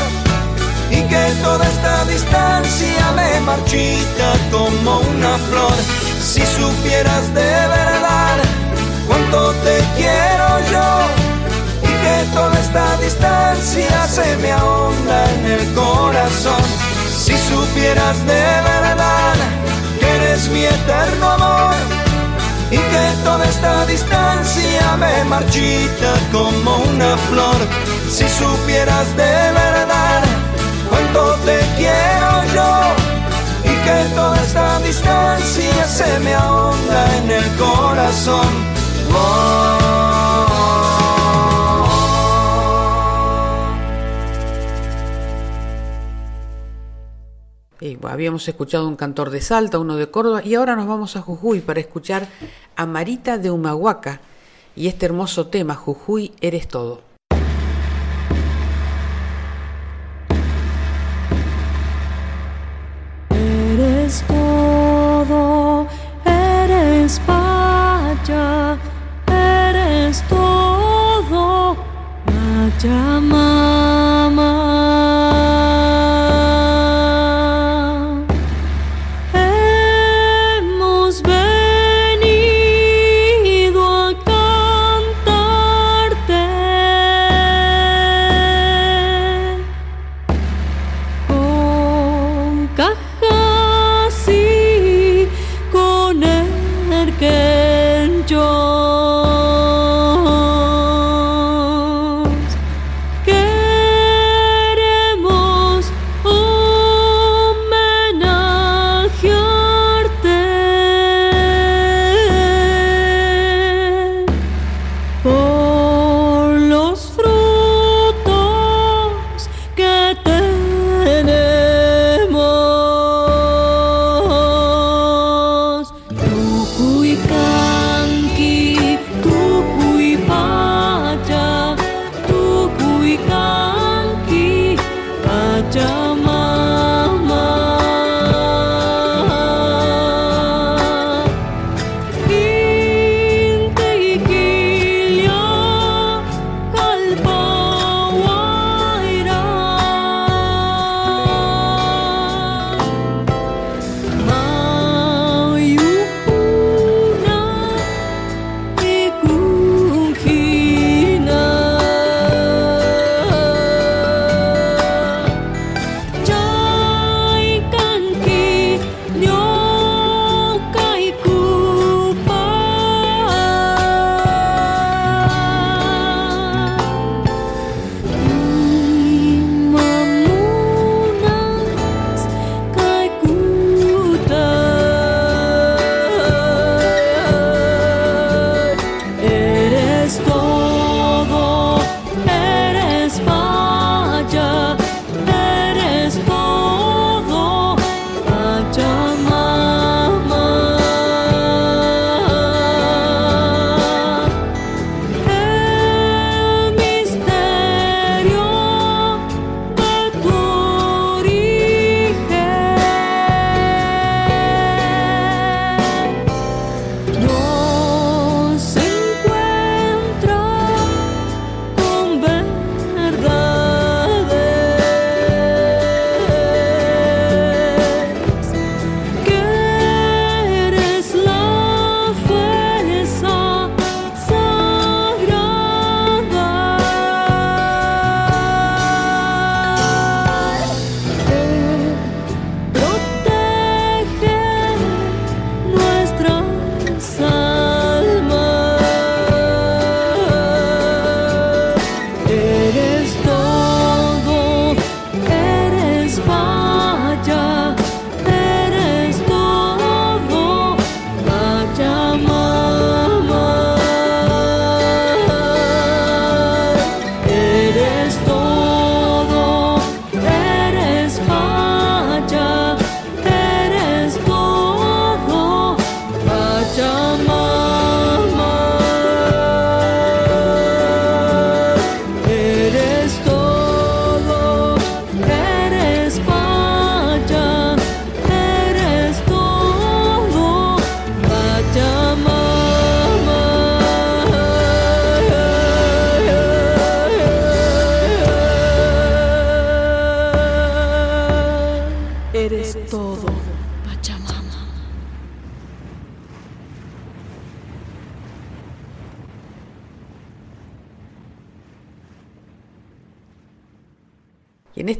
y que toda esta distancia me marchita como una flor. Si supieras de verdad cuánto te quiero yo y que toda esta distancia se me ahonda en el corazón. Si supieras de verdad que eres mi eterno amor y que toda esta distancia me marchita como una flor. Si supieras de verdad cuánto te quiero yo y que toda esta distancia se me ahonda en el corazón. Oh. Habíamos escuchado un cantor de Salta, uno de Córdoba, y ahora nos vamos a Jujuy para escuchar a Marita de Humahuaca y este hermoso tema, Jujuy, eres todo. Eres todo, eres pacha, eres todo, que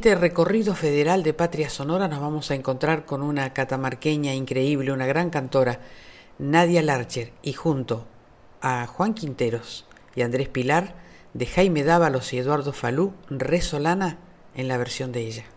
este recorrido federal de Patria Sonora nos vamos a encontrar con una catamarqueña increíble, una gran cantora, Nadia Larcher, y junto a Juan Quinteros y Andrés Pilar, de Jaime Dávalos y Eduardo Falú, Resolana en la versión de ella.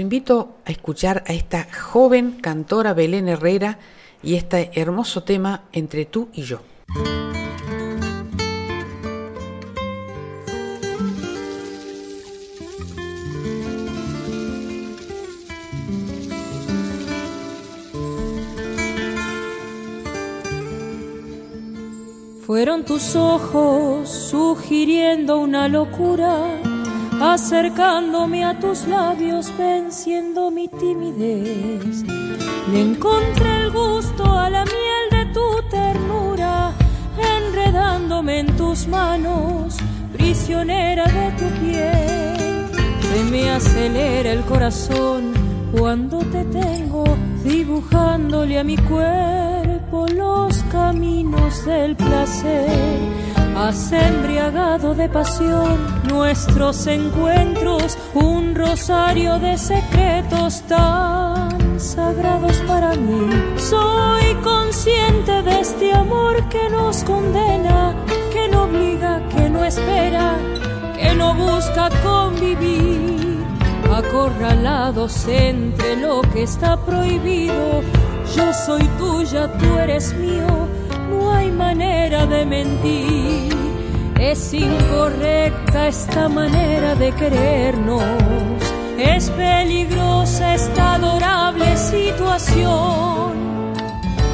Invito a escuchar a esta joven cantora Belén Herrera y este hermoso tema entre tú y yo. Fueron tus ojos sugiriendo una locura acercándome a tus labios, venciendo mi timidez. Le encontré el gusto a la miel de tu ternura, enredándome en tus manos, prisionera de tu piel. Se me acelera el corazón cuando te tengo, dibujándole a mi cuerpo los caminos del placer has embriagado de pasión nuestros encuentros, un rosario de secretos tan sagrados para mí. Soy consciente de este amor que nos condena, que no obliga, que no espera, que no busca convivir. Acorralados entre lo que está prohibido, yo soy tuya, tú eres mío, de mentir. Es incorrecta esta manera de querernos, es peligrosa esta adorable situación,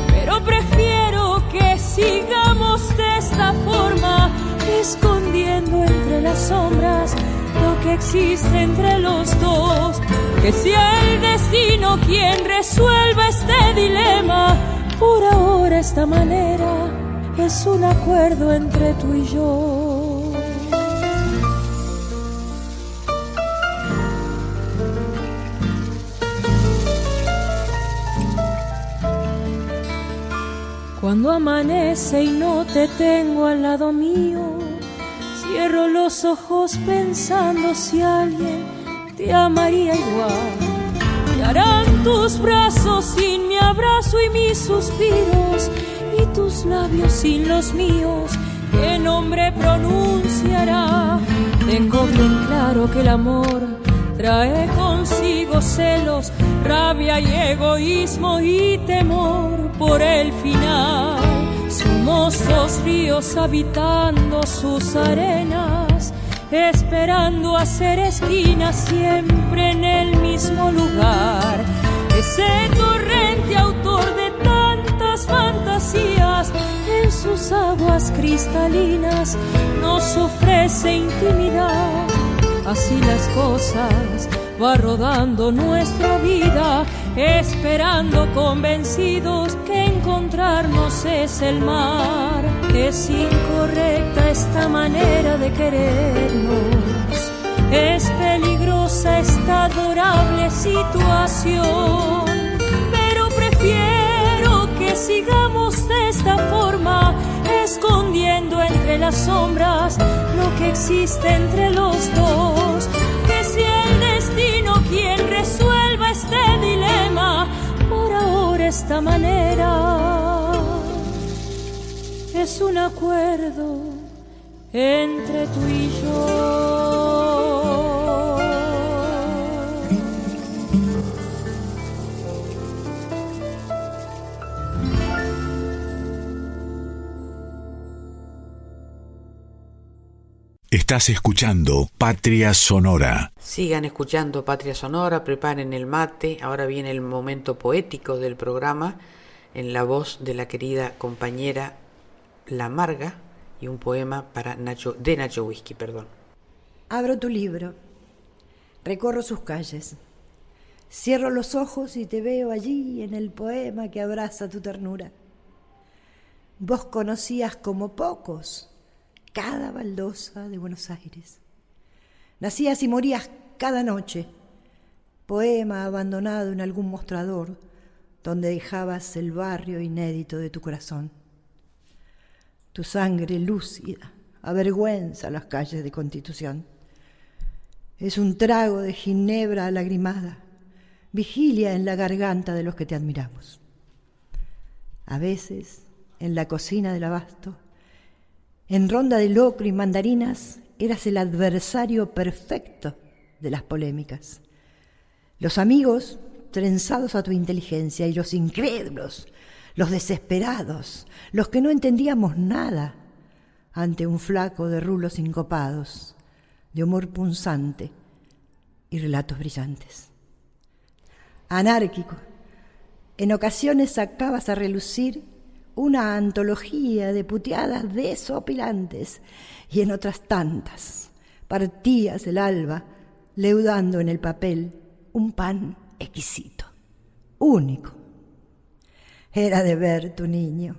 pero prefiero que sigamos de esta forma, escondiendo entre las sombras lo que existe entre los dos. Que sea el destino quien resuelva este dilema, por ahora esta manera es un acuerdo entre tú y yo. Cuando amanece y no te tengo al lado mío, Cierro los ojos pensando si alguien te amaría igual. Harán tus brazos sin mi abrazo y mis suspiros, tus labios sin los míos. ¿Qué nombre pronunciará? Tengo bien claro que el amor trae consigo celos, rabia y egoísmo y temor por el final somos dos ríos habitando sus arenas, esperando hacer esquina siempre en el mismo cristalinas nos ofrece intimidad. Así las cosas va rodando nuestra vida, esperando convencidos que encontrarnos es el mar. Es incorrecta esta manera de querernos, es peligrosa esta adorable situación, pero prefiero que sigamos de esta forma, escondiendo entre las sombras lo que existe entre los dos. Que si el destino quien resuelva este dilema, por ahora esta manera es un acuerdo entre tú y yo. Estás escuchando Patria Sonora. Sigan escuchando Patria Sonora, preparen el mate. Ahora viene el momento poético del programa en la voz de la querida compañera La Marga y un poema para Nacho, de Nacho Whisky, perdón. Abro tu libro, recorro sus calles, cierro los ojos y te veo allí en el poema que abraza tu ternura. Vos conocías como pocos cada baldosa de Buenos Aires. Nacías y morías cada noche, poema abandonado en algún mostrador donde dejabas el barrio inédito de tu corazón. Tu sangre lúcida avergüenza las calles de Constitución. Es un trago de ginebra lagrimada, vigilia en la garganta de los que te admiramos. A veces, en la cocina del abasto, en ronda de locro y mandarinas eras el adversario perfecto de las polémicas. Los amigos trenzados a tu inteligencia y los incrédulos, los desesperados, los que no entendíamos nada ante un flaco de rulos sincopados, de humor punzante y relatos brillantes. Anárquico, en ocasiones sacabas a relucir una antología de puteadas desopilantes y en otras tantas partías el alba leudando en el papel un pan exquisito, único. Era de ver tu niño.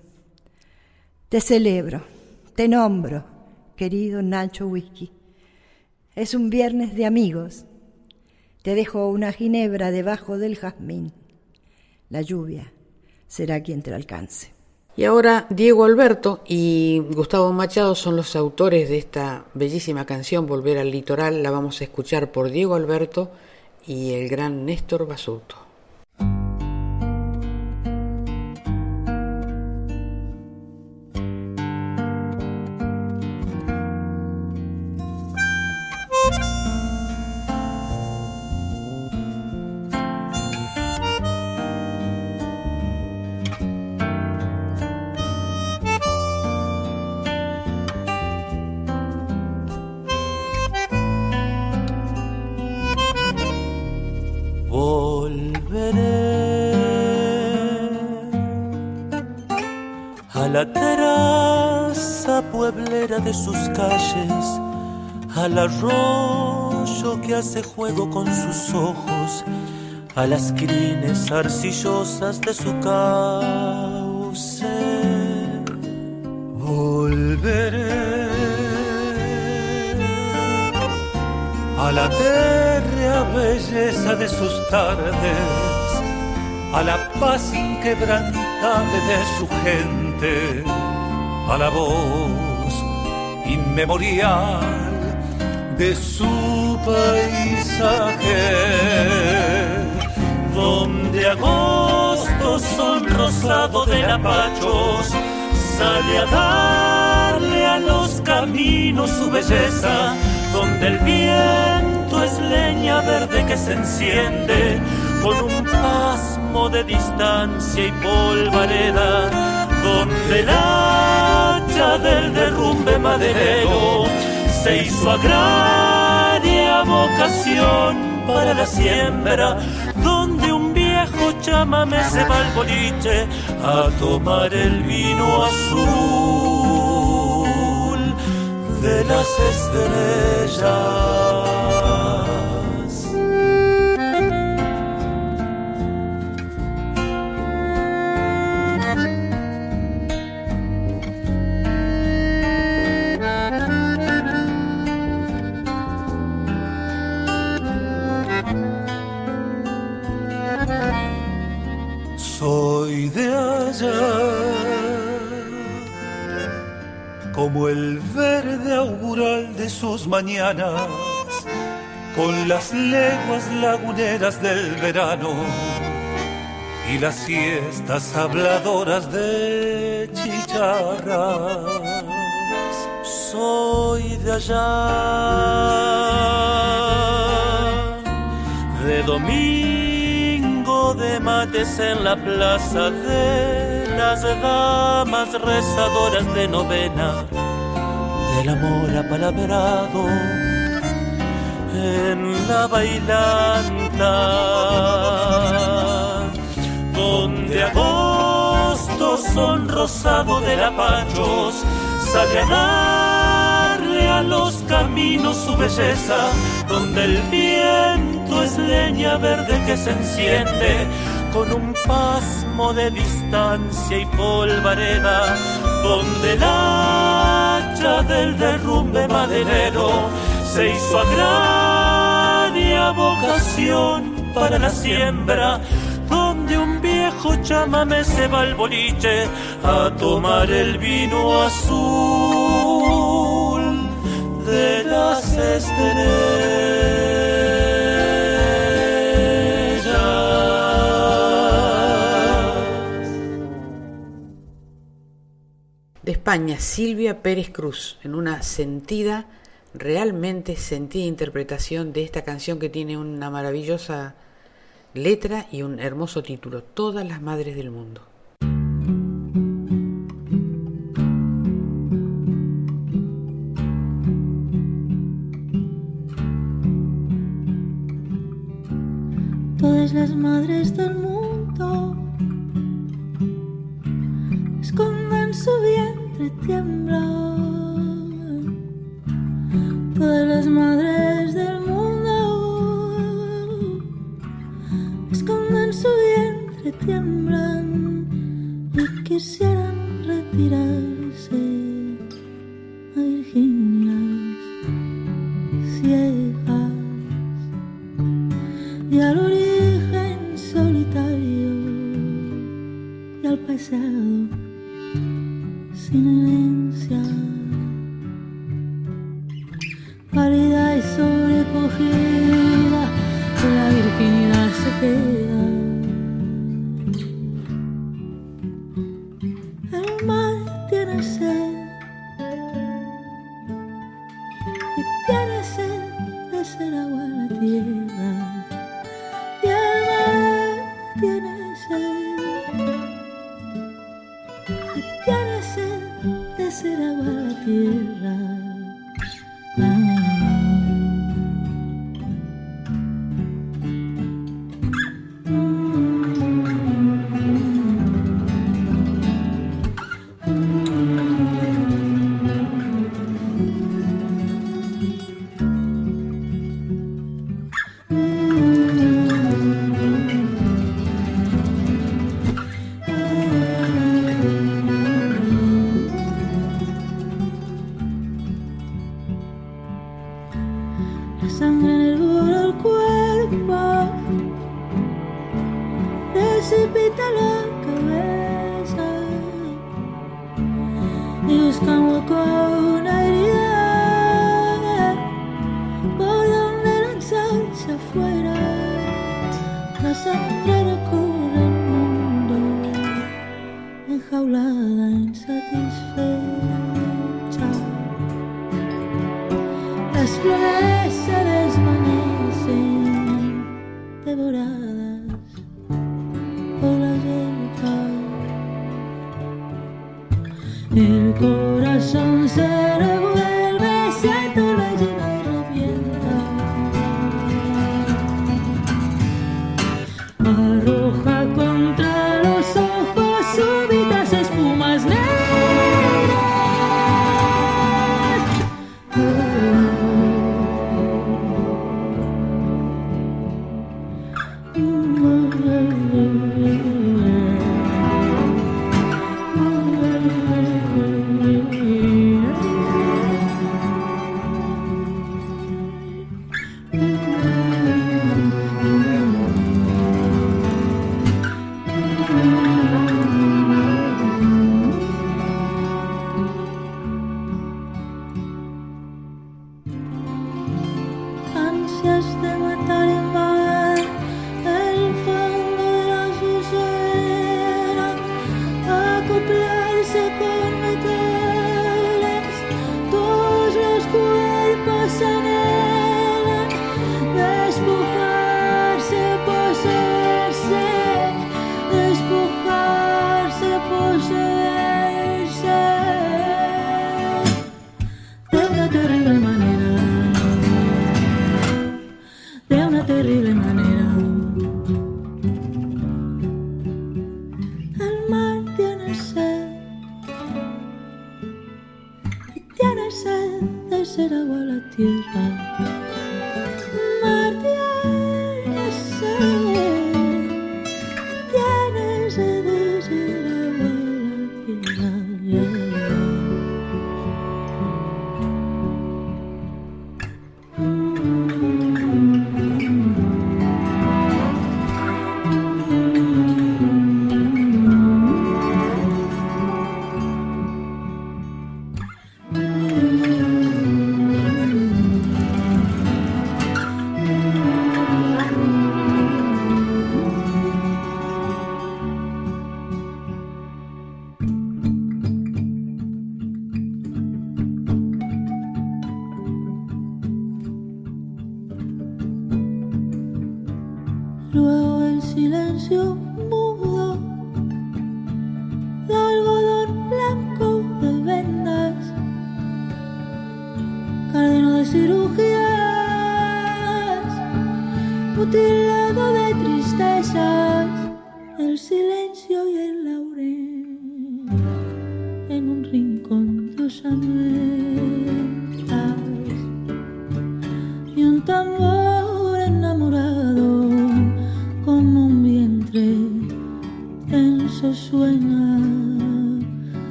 Te celebro, te nombro, querido Nacho Whisky. Es un viernes de amigos. Te dejo una ginebra debajo del jazmín. La lluvia será quien te alcance. Y ahora Diego Alberto y Gustavo Machado son los autores de esta bellísima canción Volver al Litoral. La vamos a escuchar por Diego Alberto y el gran Néstor Basuto. De sus calles, al arroyo que hace juego con sus ojos, a las crines arcillosas de su cauce. Volveré a la tierra belleza de sus tardes, a la paz inquebrantable de su gente, a la voz inmemorial de su paisaje, donde agosto son rosado de lapachos, sale a darle a los caminos su belleza donde el viento es leña verde que se enciende con un pasmo de distancia y polvareda, donde el del derrumbe maderero se hizo agraria vocación para la siembra, donde un viejo chamame se va al boliche a tomar el vino azul de las estrellas. Como el verde augural de sus mañanas, con las leguas laguneras del verano y las siestas habladoras de chicharras. Soy de allá, de domingo de mates en la plaza de las damas rezadoras de novena del amor apalabrado en la bailanta donde agosto son rosado de lapachos sale a darle a los caminos su belleza donde el viento es leña verde que se enciende con un pasmo de distancia y polvareda, donde el del derrumbe maderero se hizo agraria vocación para la siembra, donde un viejo chamame se va al boliche a tomar el vino azul de las estrellas. España, Silvia Pérez Cruz, en una sentida, realmente sentida interpretación de esta canción que tiene una maravillosa letra y un hermoso título, Todas las Madres del Mundo. Todas las madres del mundo bien tiemblan todas las madres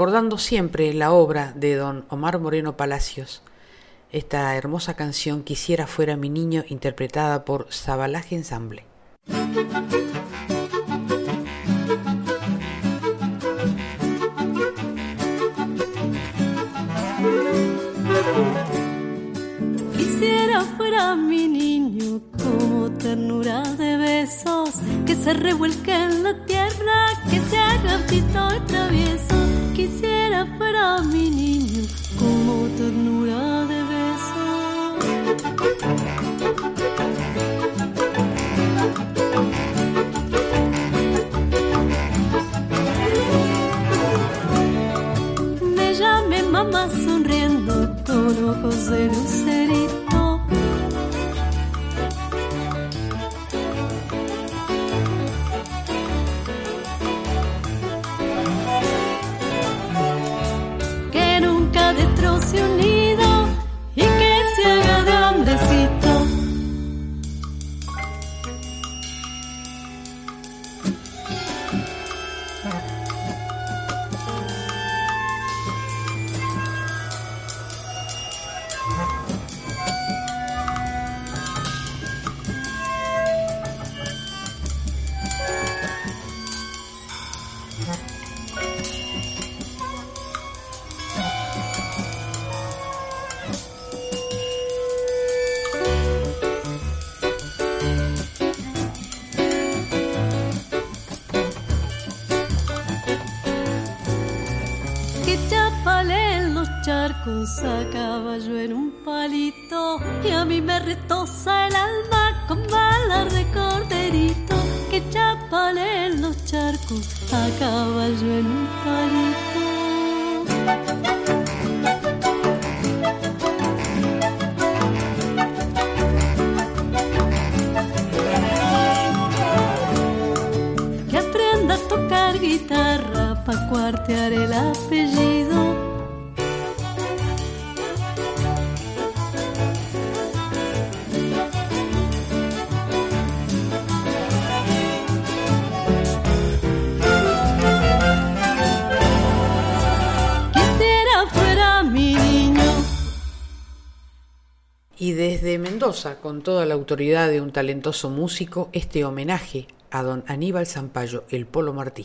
recordando siempre la obra de don Omar Moreno Palacios, esta hermosa canción Quisiera fuera mi niño interpretada por Zabalaje Ensamble. Quisiera fuera mi niño como ternura de besos, que se revuelque en la tierra, que se haga pito travieso quisiera para mi niño como ternura de beso. Déjame mamá sonriendo, tu ojos de lucerito. se unir. A caballo en un palito y a mí me retosa el alma con balas de corderito que chapale en los charcos a caballo en un palito. Que aprenda a tocar guitarra pa' cuartear el apellido Y desde Mendoza, con toda la autoridad de un talentoso músico, este homenaje a don Aníbal Zampayo, el Polo Martí.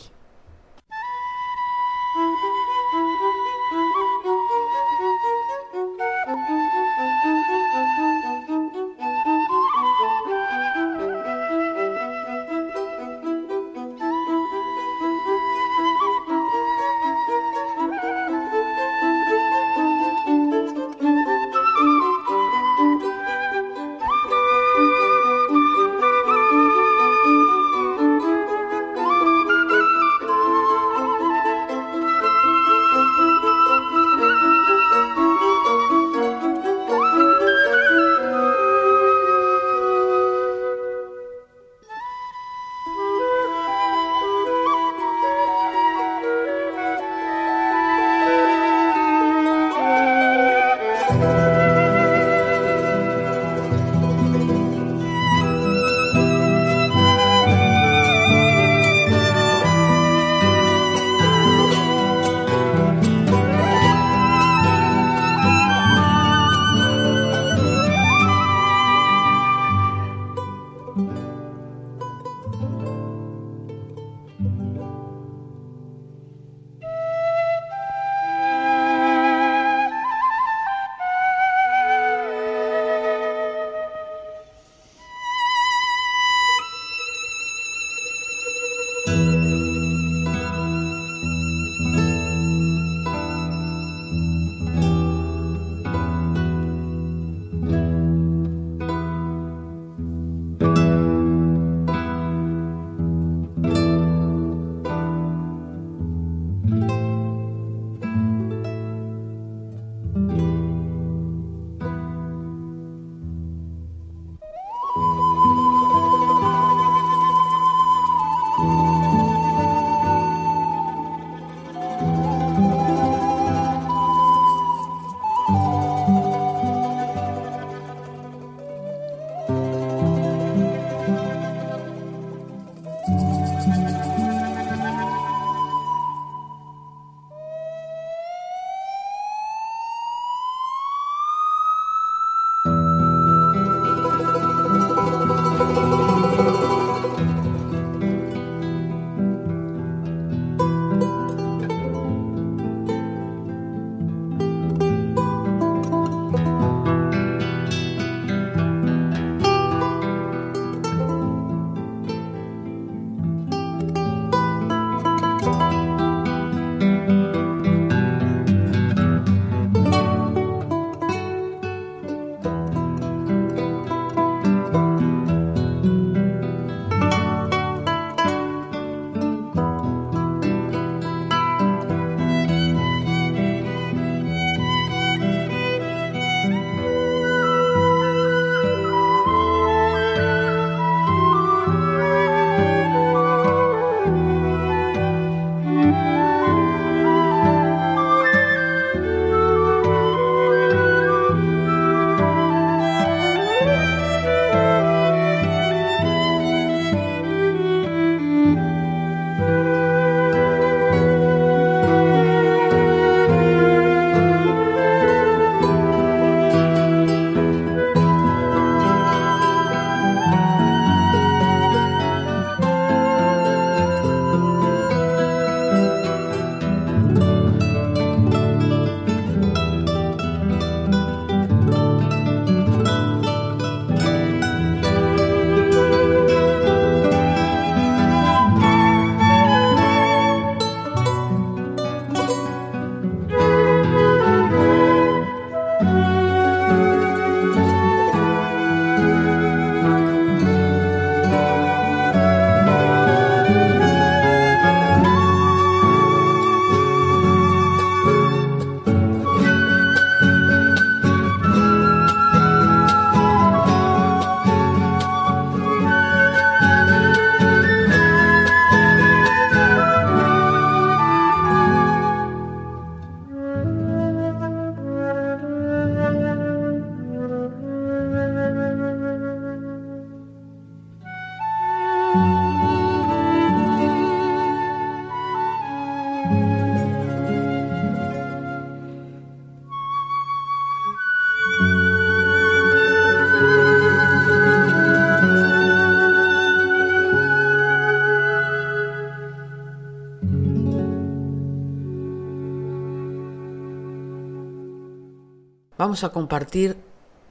Vamos a compartir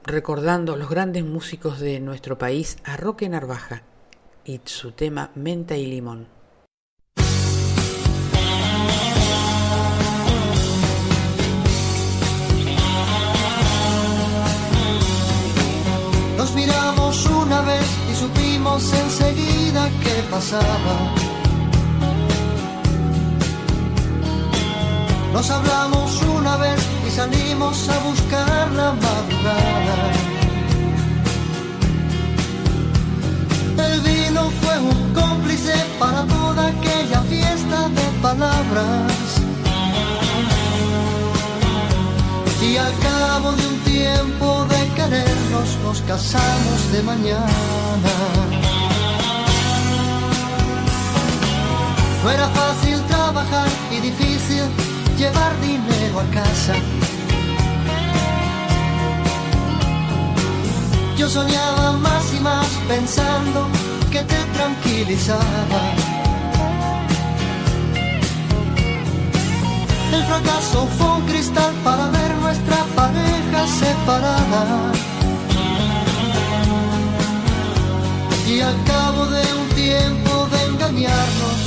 recordando los grandes músicos de nuestro país a Roque Narvaja y su tema Menta y Limón. Nos miramos una vez y supimos enseguida qué pasaba. Nos hablamos una vez salimos a buscar la madrugada. El vino fue un cómplice para toda aquella fiesta de palabras. Y al cabo de un tiempo de querernos nos casamos de mañana. No era fácil trabajar y difícil llevar dinero a casa. Yo soñaba más y más pensando que te tranquilizaba. El fracaso fue un cristal para ver nuestra pareja separada. Y al cabo de un tiempo de engañarnos,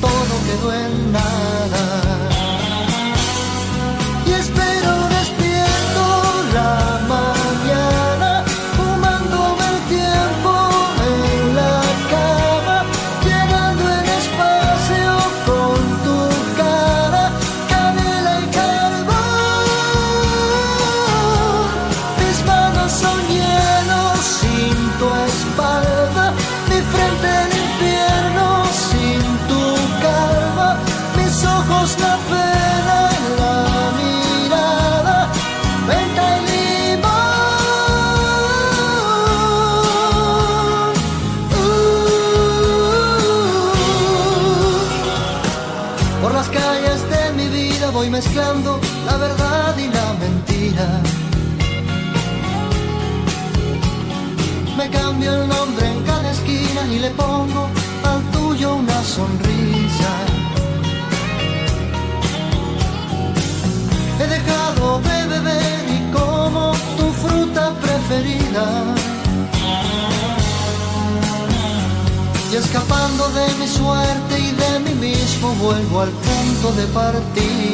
todo quedó en nada. Y escapando de mi suerte y de mí mismo vuelvo al punto de partida.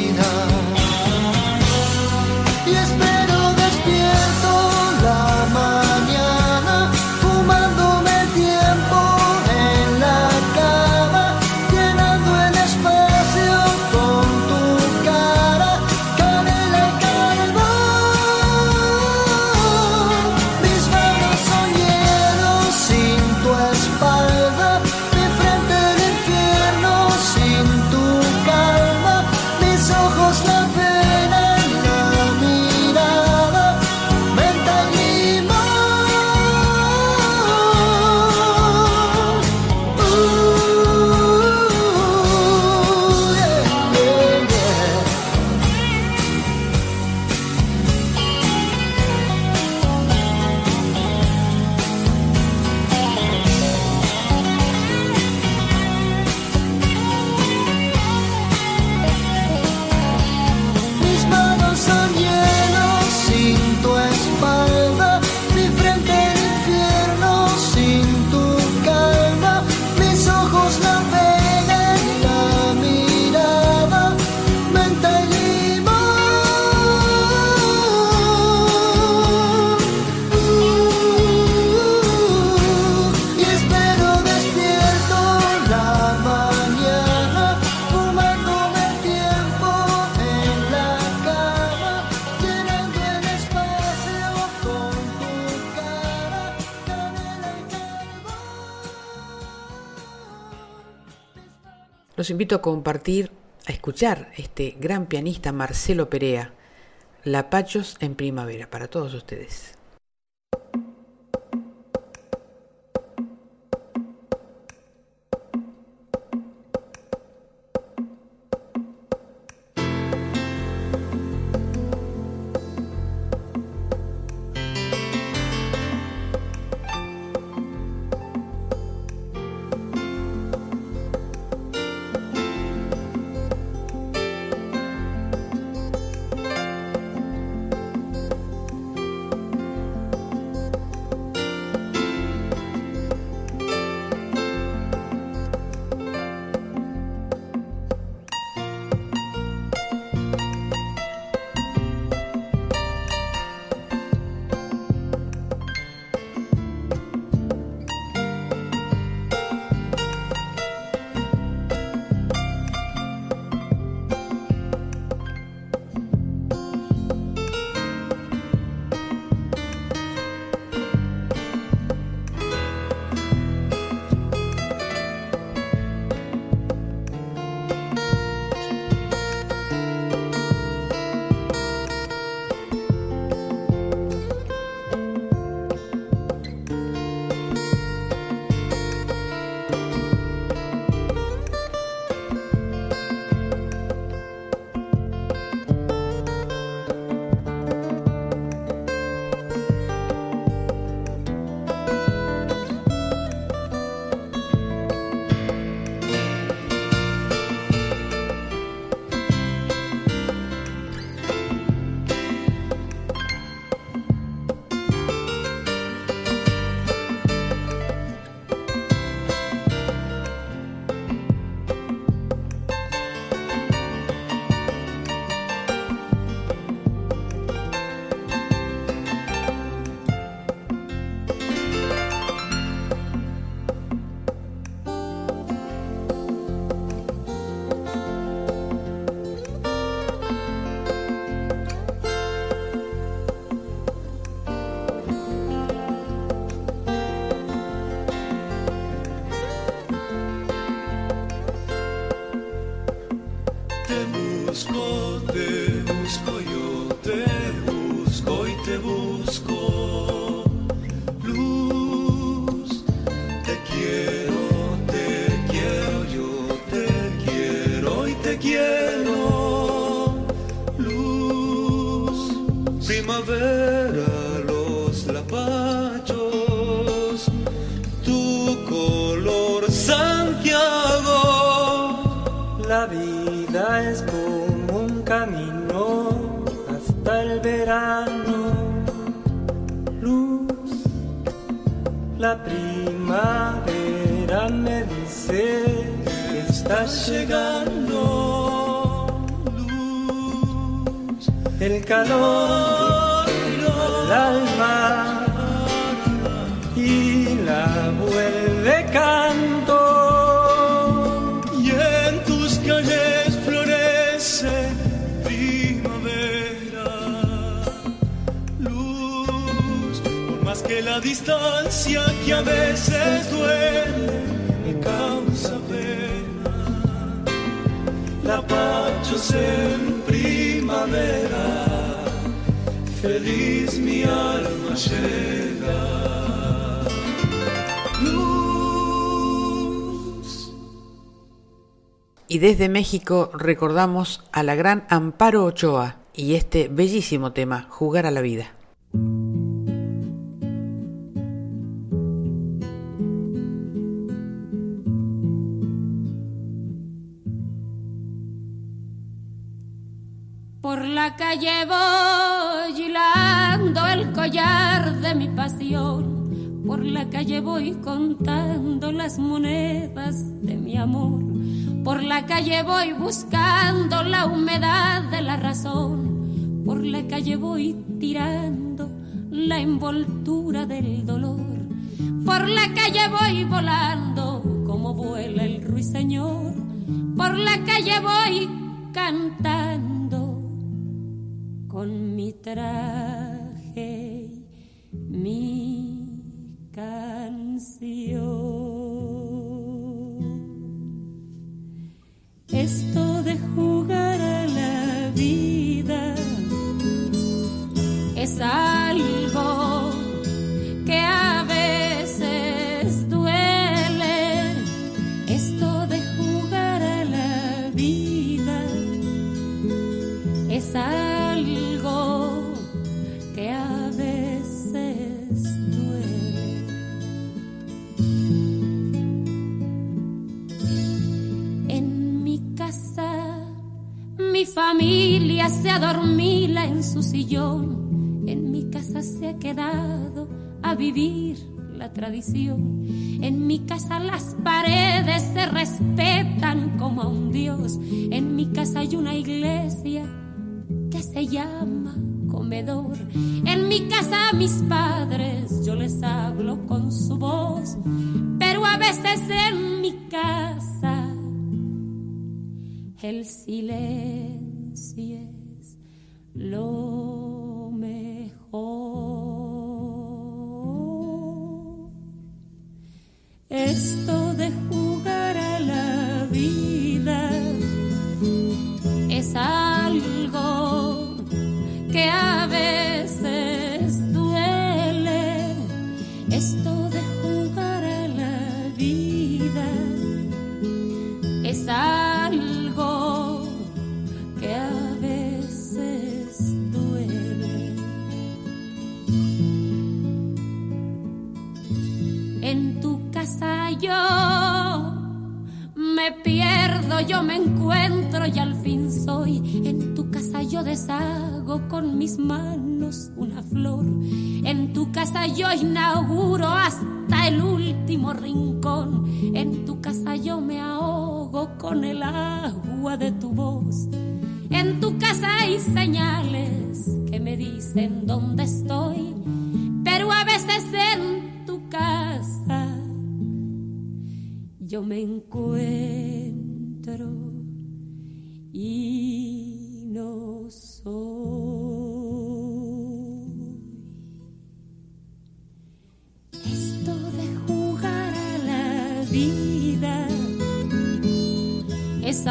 Los invito a compartir, a escuchar este gran pianista Marcelo Perea, Lapachos en primavera, para todos ustedes. Desde México recordamos a la gran Amparo Ochoa y este bellísimo tema, Jugar a la vida. La calle voy contando las monedas de mi amor. Por la calle voy buscando la humedad de la razón. Por la calle voy tirando la envoltura del dolor. Por la calle voy volando como vuela el ruiseñor. Por la calle voy cantando con mi traje, mi canción. Esto de jugar a la vida es familia se adormila en su sillón, en mi casa se ha quedado a vivir la tradición. En mi casa las paredes se respetan como a un dios. En mi casa hay una iglesia que se llama comedor. En mi casa a mis padres yo les hablo con su voz, pero a veces en mi casa el silencio es lo mejor. Esto de jugar a la vida es algo que a veces yo me pierdo, yo me encuentro y al fin soy. En tu casa yo deshago con mis manos una flor. En tu casa yo inauguro hasta el último rincón. En tu casa yo me ahogo con el agua de tu voz. En tu casa hay señales que me dicen dónde estoy, pero a veces en tu casa yo me encuentro y no soy. Esto de jugar a la vida es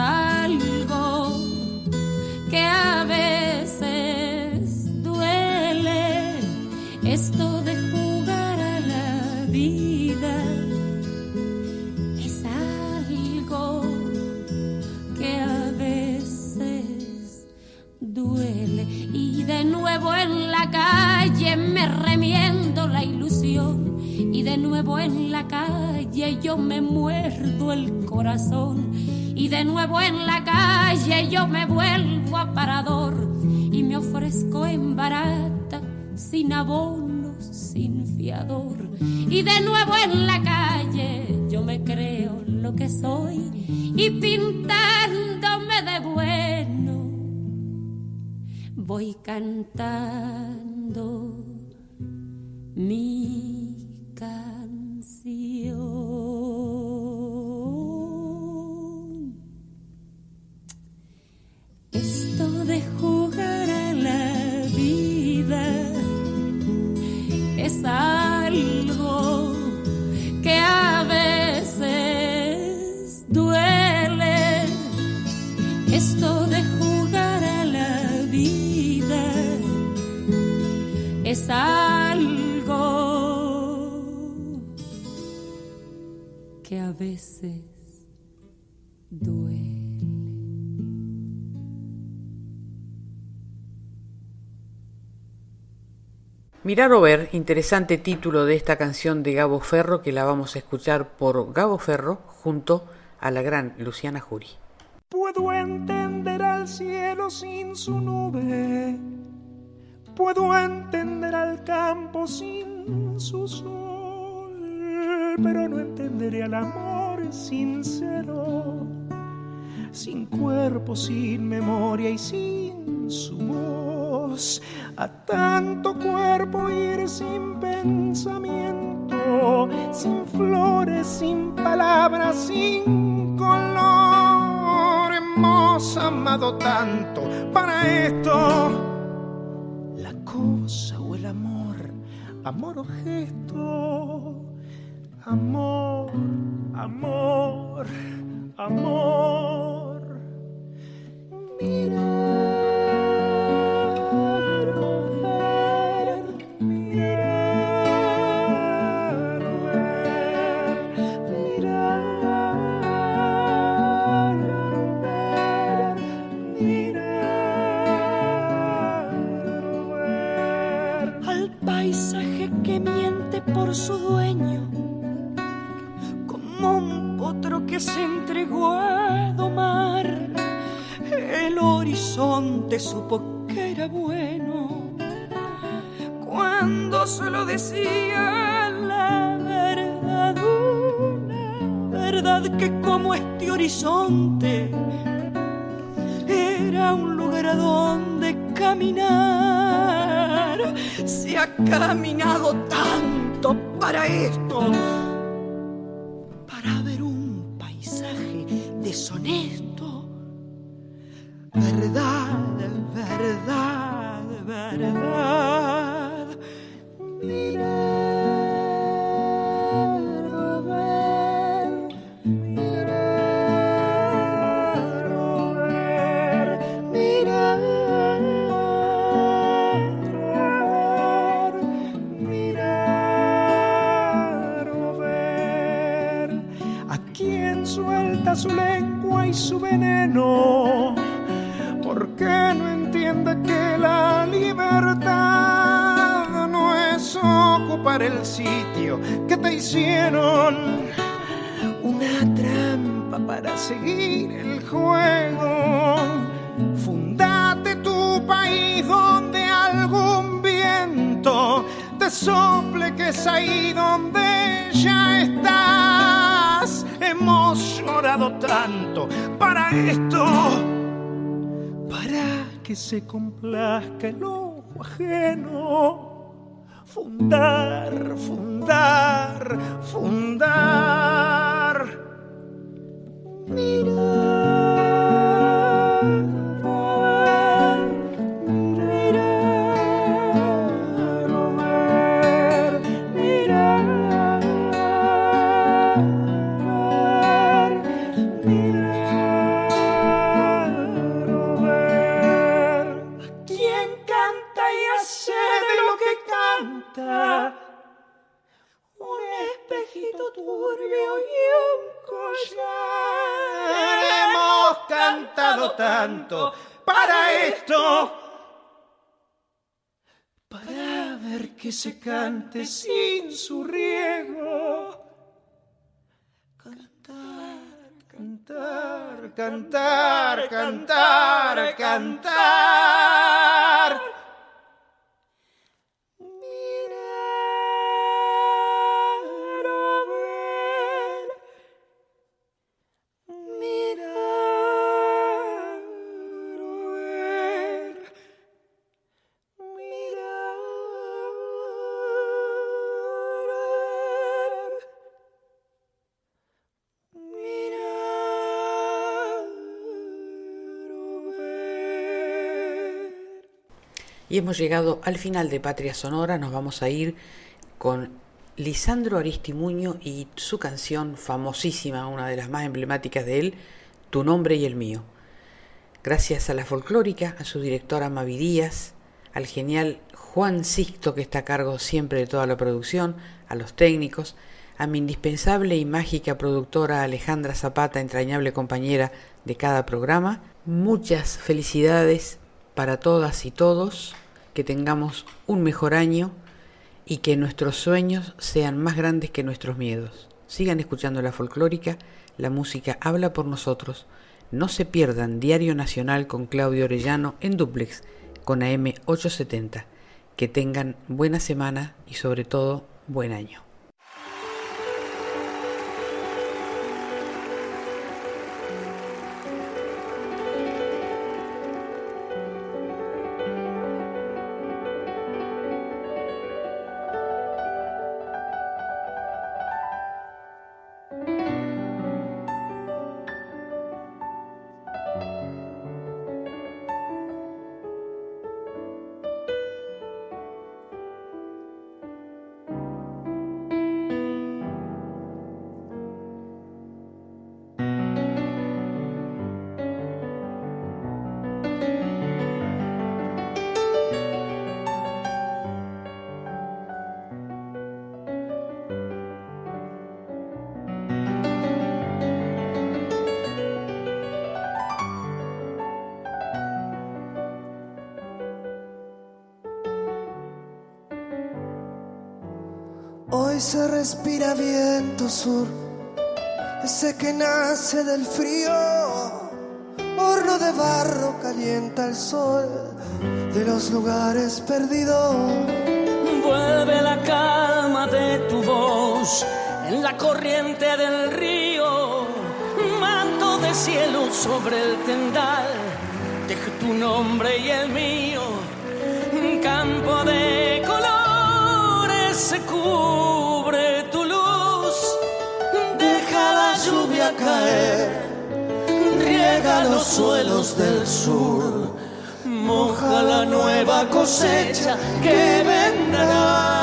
nuevo en la calle me remiendo la ilusión. Y de nuevo en la calle yo me muerdo el corazón. Y de nuevo en la calle yo me vuelvo a parador y me ofrezco en barata sin abono, sin fiador. Y de nuevo en la calle yo me creo lo que soy. Y pintándome de voy cantando mi canción. Algo que a veces duele. Mirar o ver, interesante título de esta canción de Gabo Ferro que la vamos a escuchar por Gabo Ferro junto a la gran Luciana Jury. Puedo entender al cielo sin su nube. Puedo entender al campo sin su sol. Pero no entenderé al amor sincero. Sin cuerpo, sin memoria y sin su voz. A tanto cuerpo ir sin pensamiento. Sin flores, sin palabras, sin color. Hemos amado tanto para esto cosa o el amor, amor o gesto, amor, amor, amor. Mirar se entregó a domar. El horizonte supo que era bueno cuando se lo decía la verdad, una verdad que como este horizonte era un lugar a donde caminar. Se ha caminado tanto para esto, Verdad, es ahí donde ya estás. Hemos llorado tanto para esto, para que se complazca el ojo ajeno. Fundar, fundar, fundar. ¿Quién tanto para esto. Para ver que se cante sin su riego. Cantar, cantar, cantar, cantar, cantar. Y hemos llegado al final de Patria Sonora, nos vamos a ir con Lisandro Aristimuño y su canción famosísima, una de las más emblemáticas de él, Tu nombre y el mío. Gracias a la folclórica, a su directora Mavi Díaz, al genial Juan Sixto que está a cargo siempre de toda la producción, a los técnicos, a mi indispensable y mágica productora Alejandra Zapata, entrañable compañera de cada programa. Muchas felicidades para todas y todos, que tengamos un mejor año y que nuestros sueños sean más grandes que nuestros miedos. Sigan escuchando la folclórica, la música habla por nosotros. No se pierdan Diario Nacional con Claudio Orellano en duplex con AM 870. Que tengan buena semana y sobre todo buen año. Sur, ese que nace del frío. Horno de barro calienta el sol de los lugares perdidos. Vuelve la calma de tu voz en la corriente del río. Manto de cielo sobre el tendal, deja tu nombre y el mío. Un campo de colores caer, riega los suelos del sur. Moja la nueva cosecha que vendrá.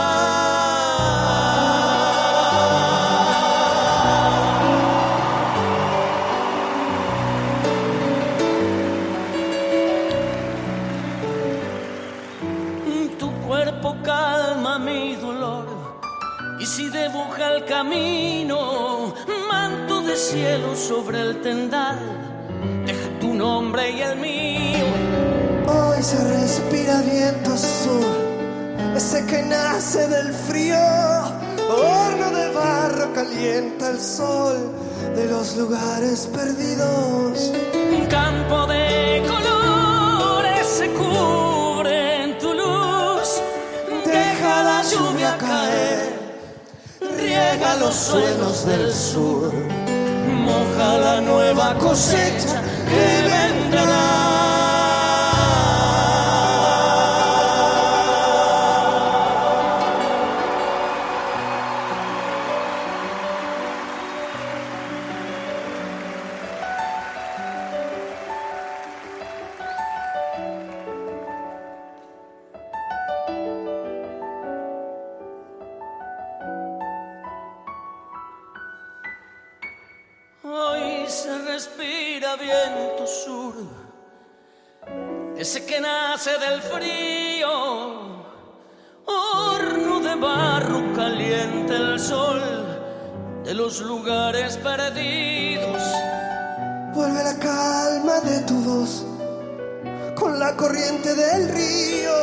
Tu cielo sobre el tendal, deja tu nombre y el mío. Hoy se respira viento sur, ese que nace del frío. Horno de barro calienta el sol de los lugares perdidos. Un campo de colores se cubre en tu luz. Deja la lluvia caer, riega los suelos del sur. Moja la nueva cosecha que vendrá. Los lugares perdidos. Vuelve la calma de tu voz con la corriente del río.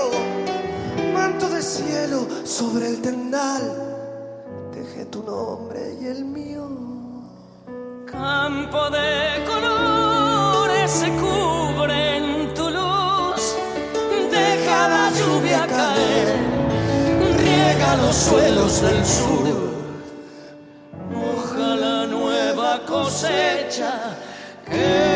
Manto de cielo sobre el tendal. Dejé tu nombre y el mío. Campo de color se cubre en tu luz. Deja la lluvia caer, riega los suelos del sur. Cosecha que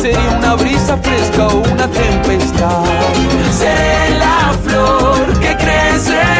sería una brisa fresca o una tempestad. Seré la flor que crece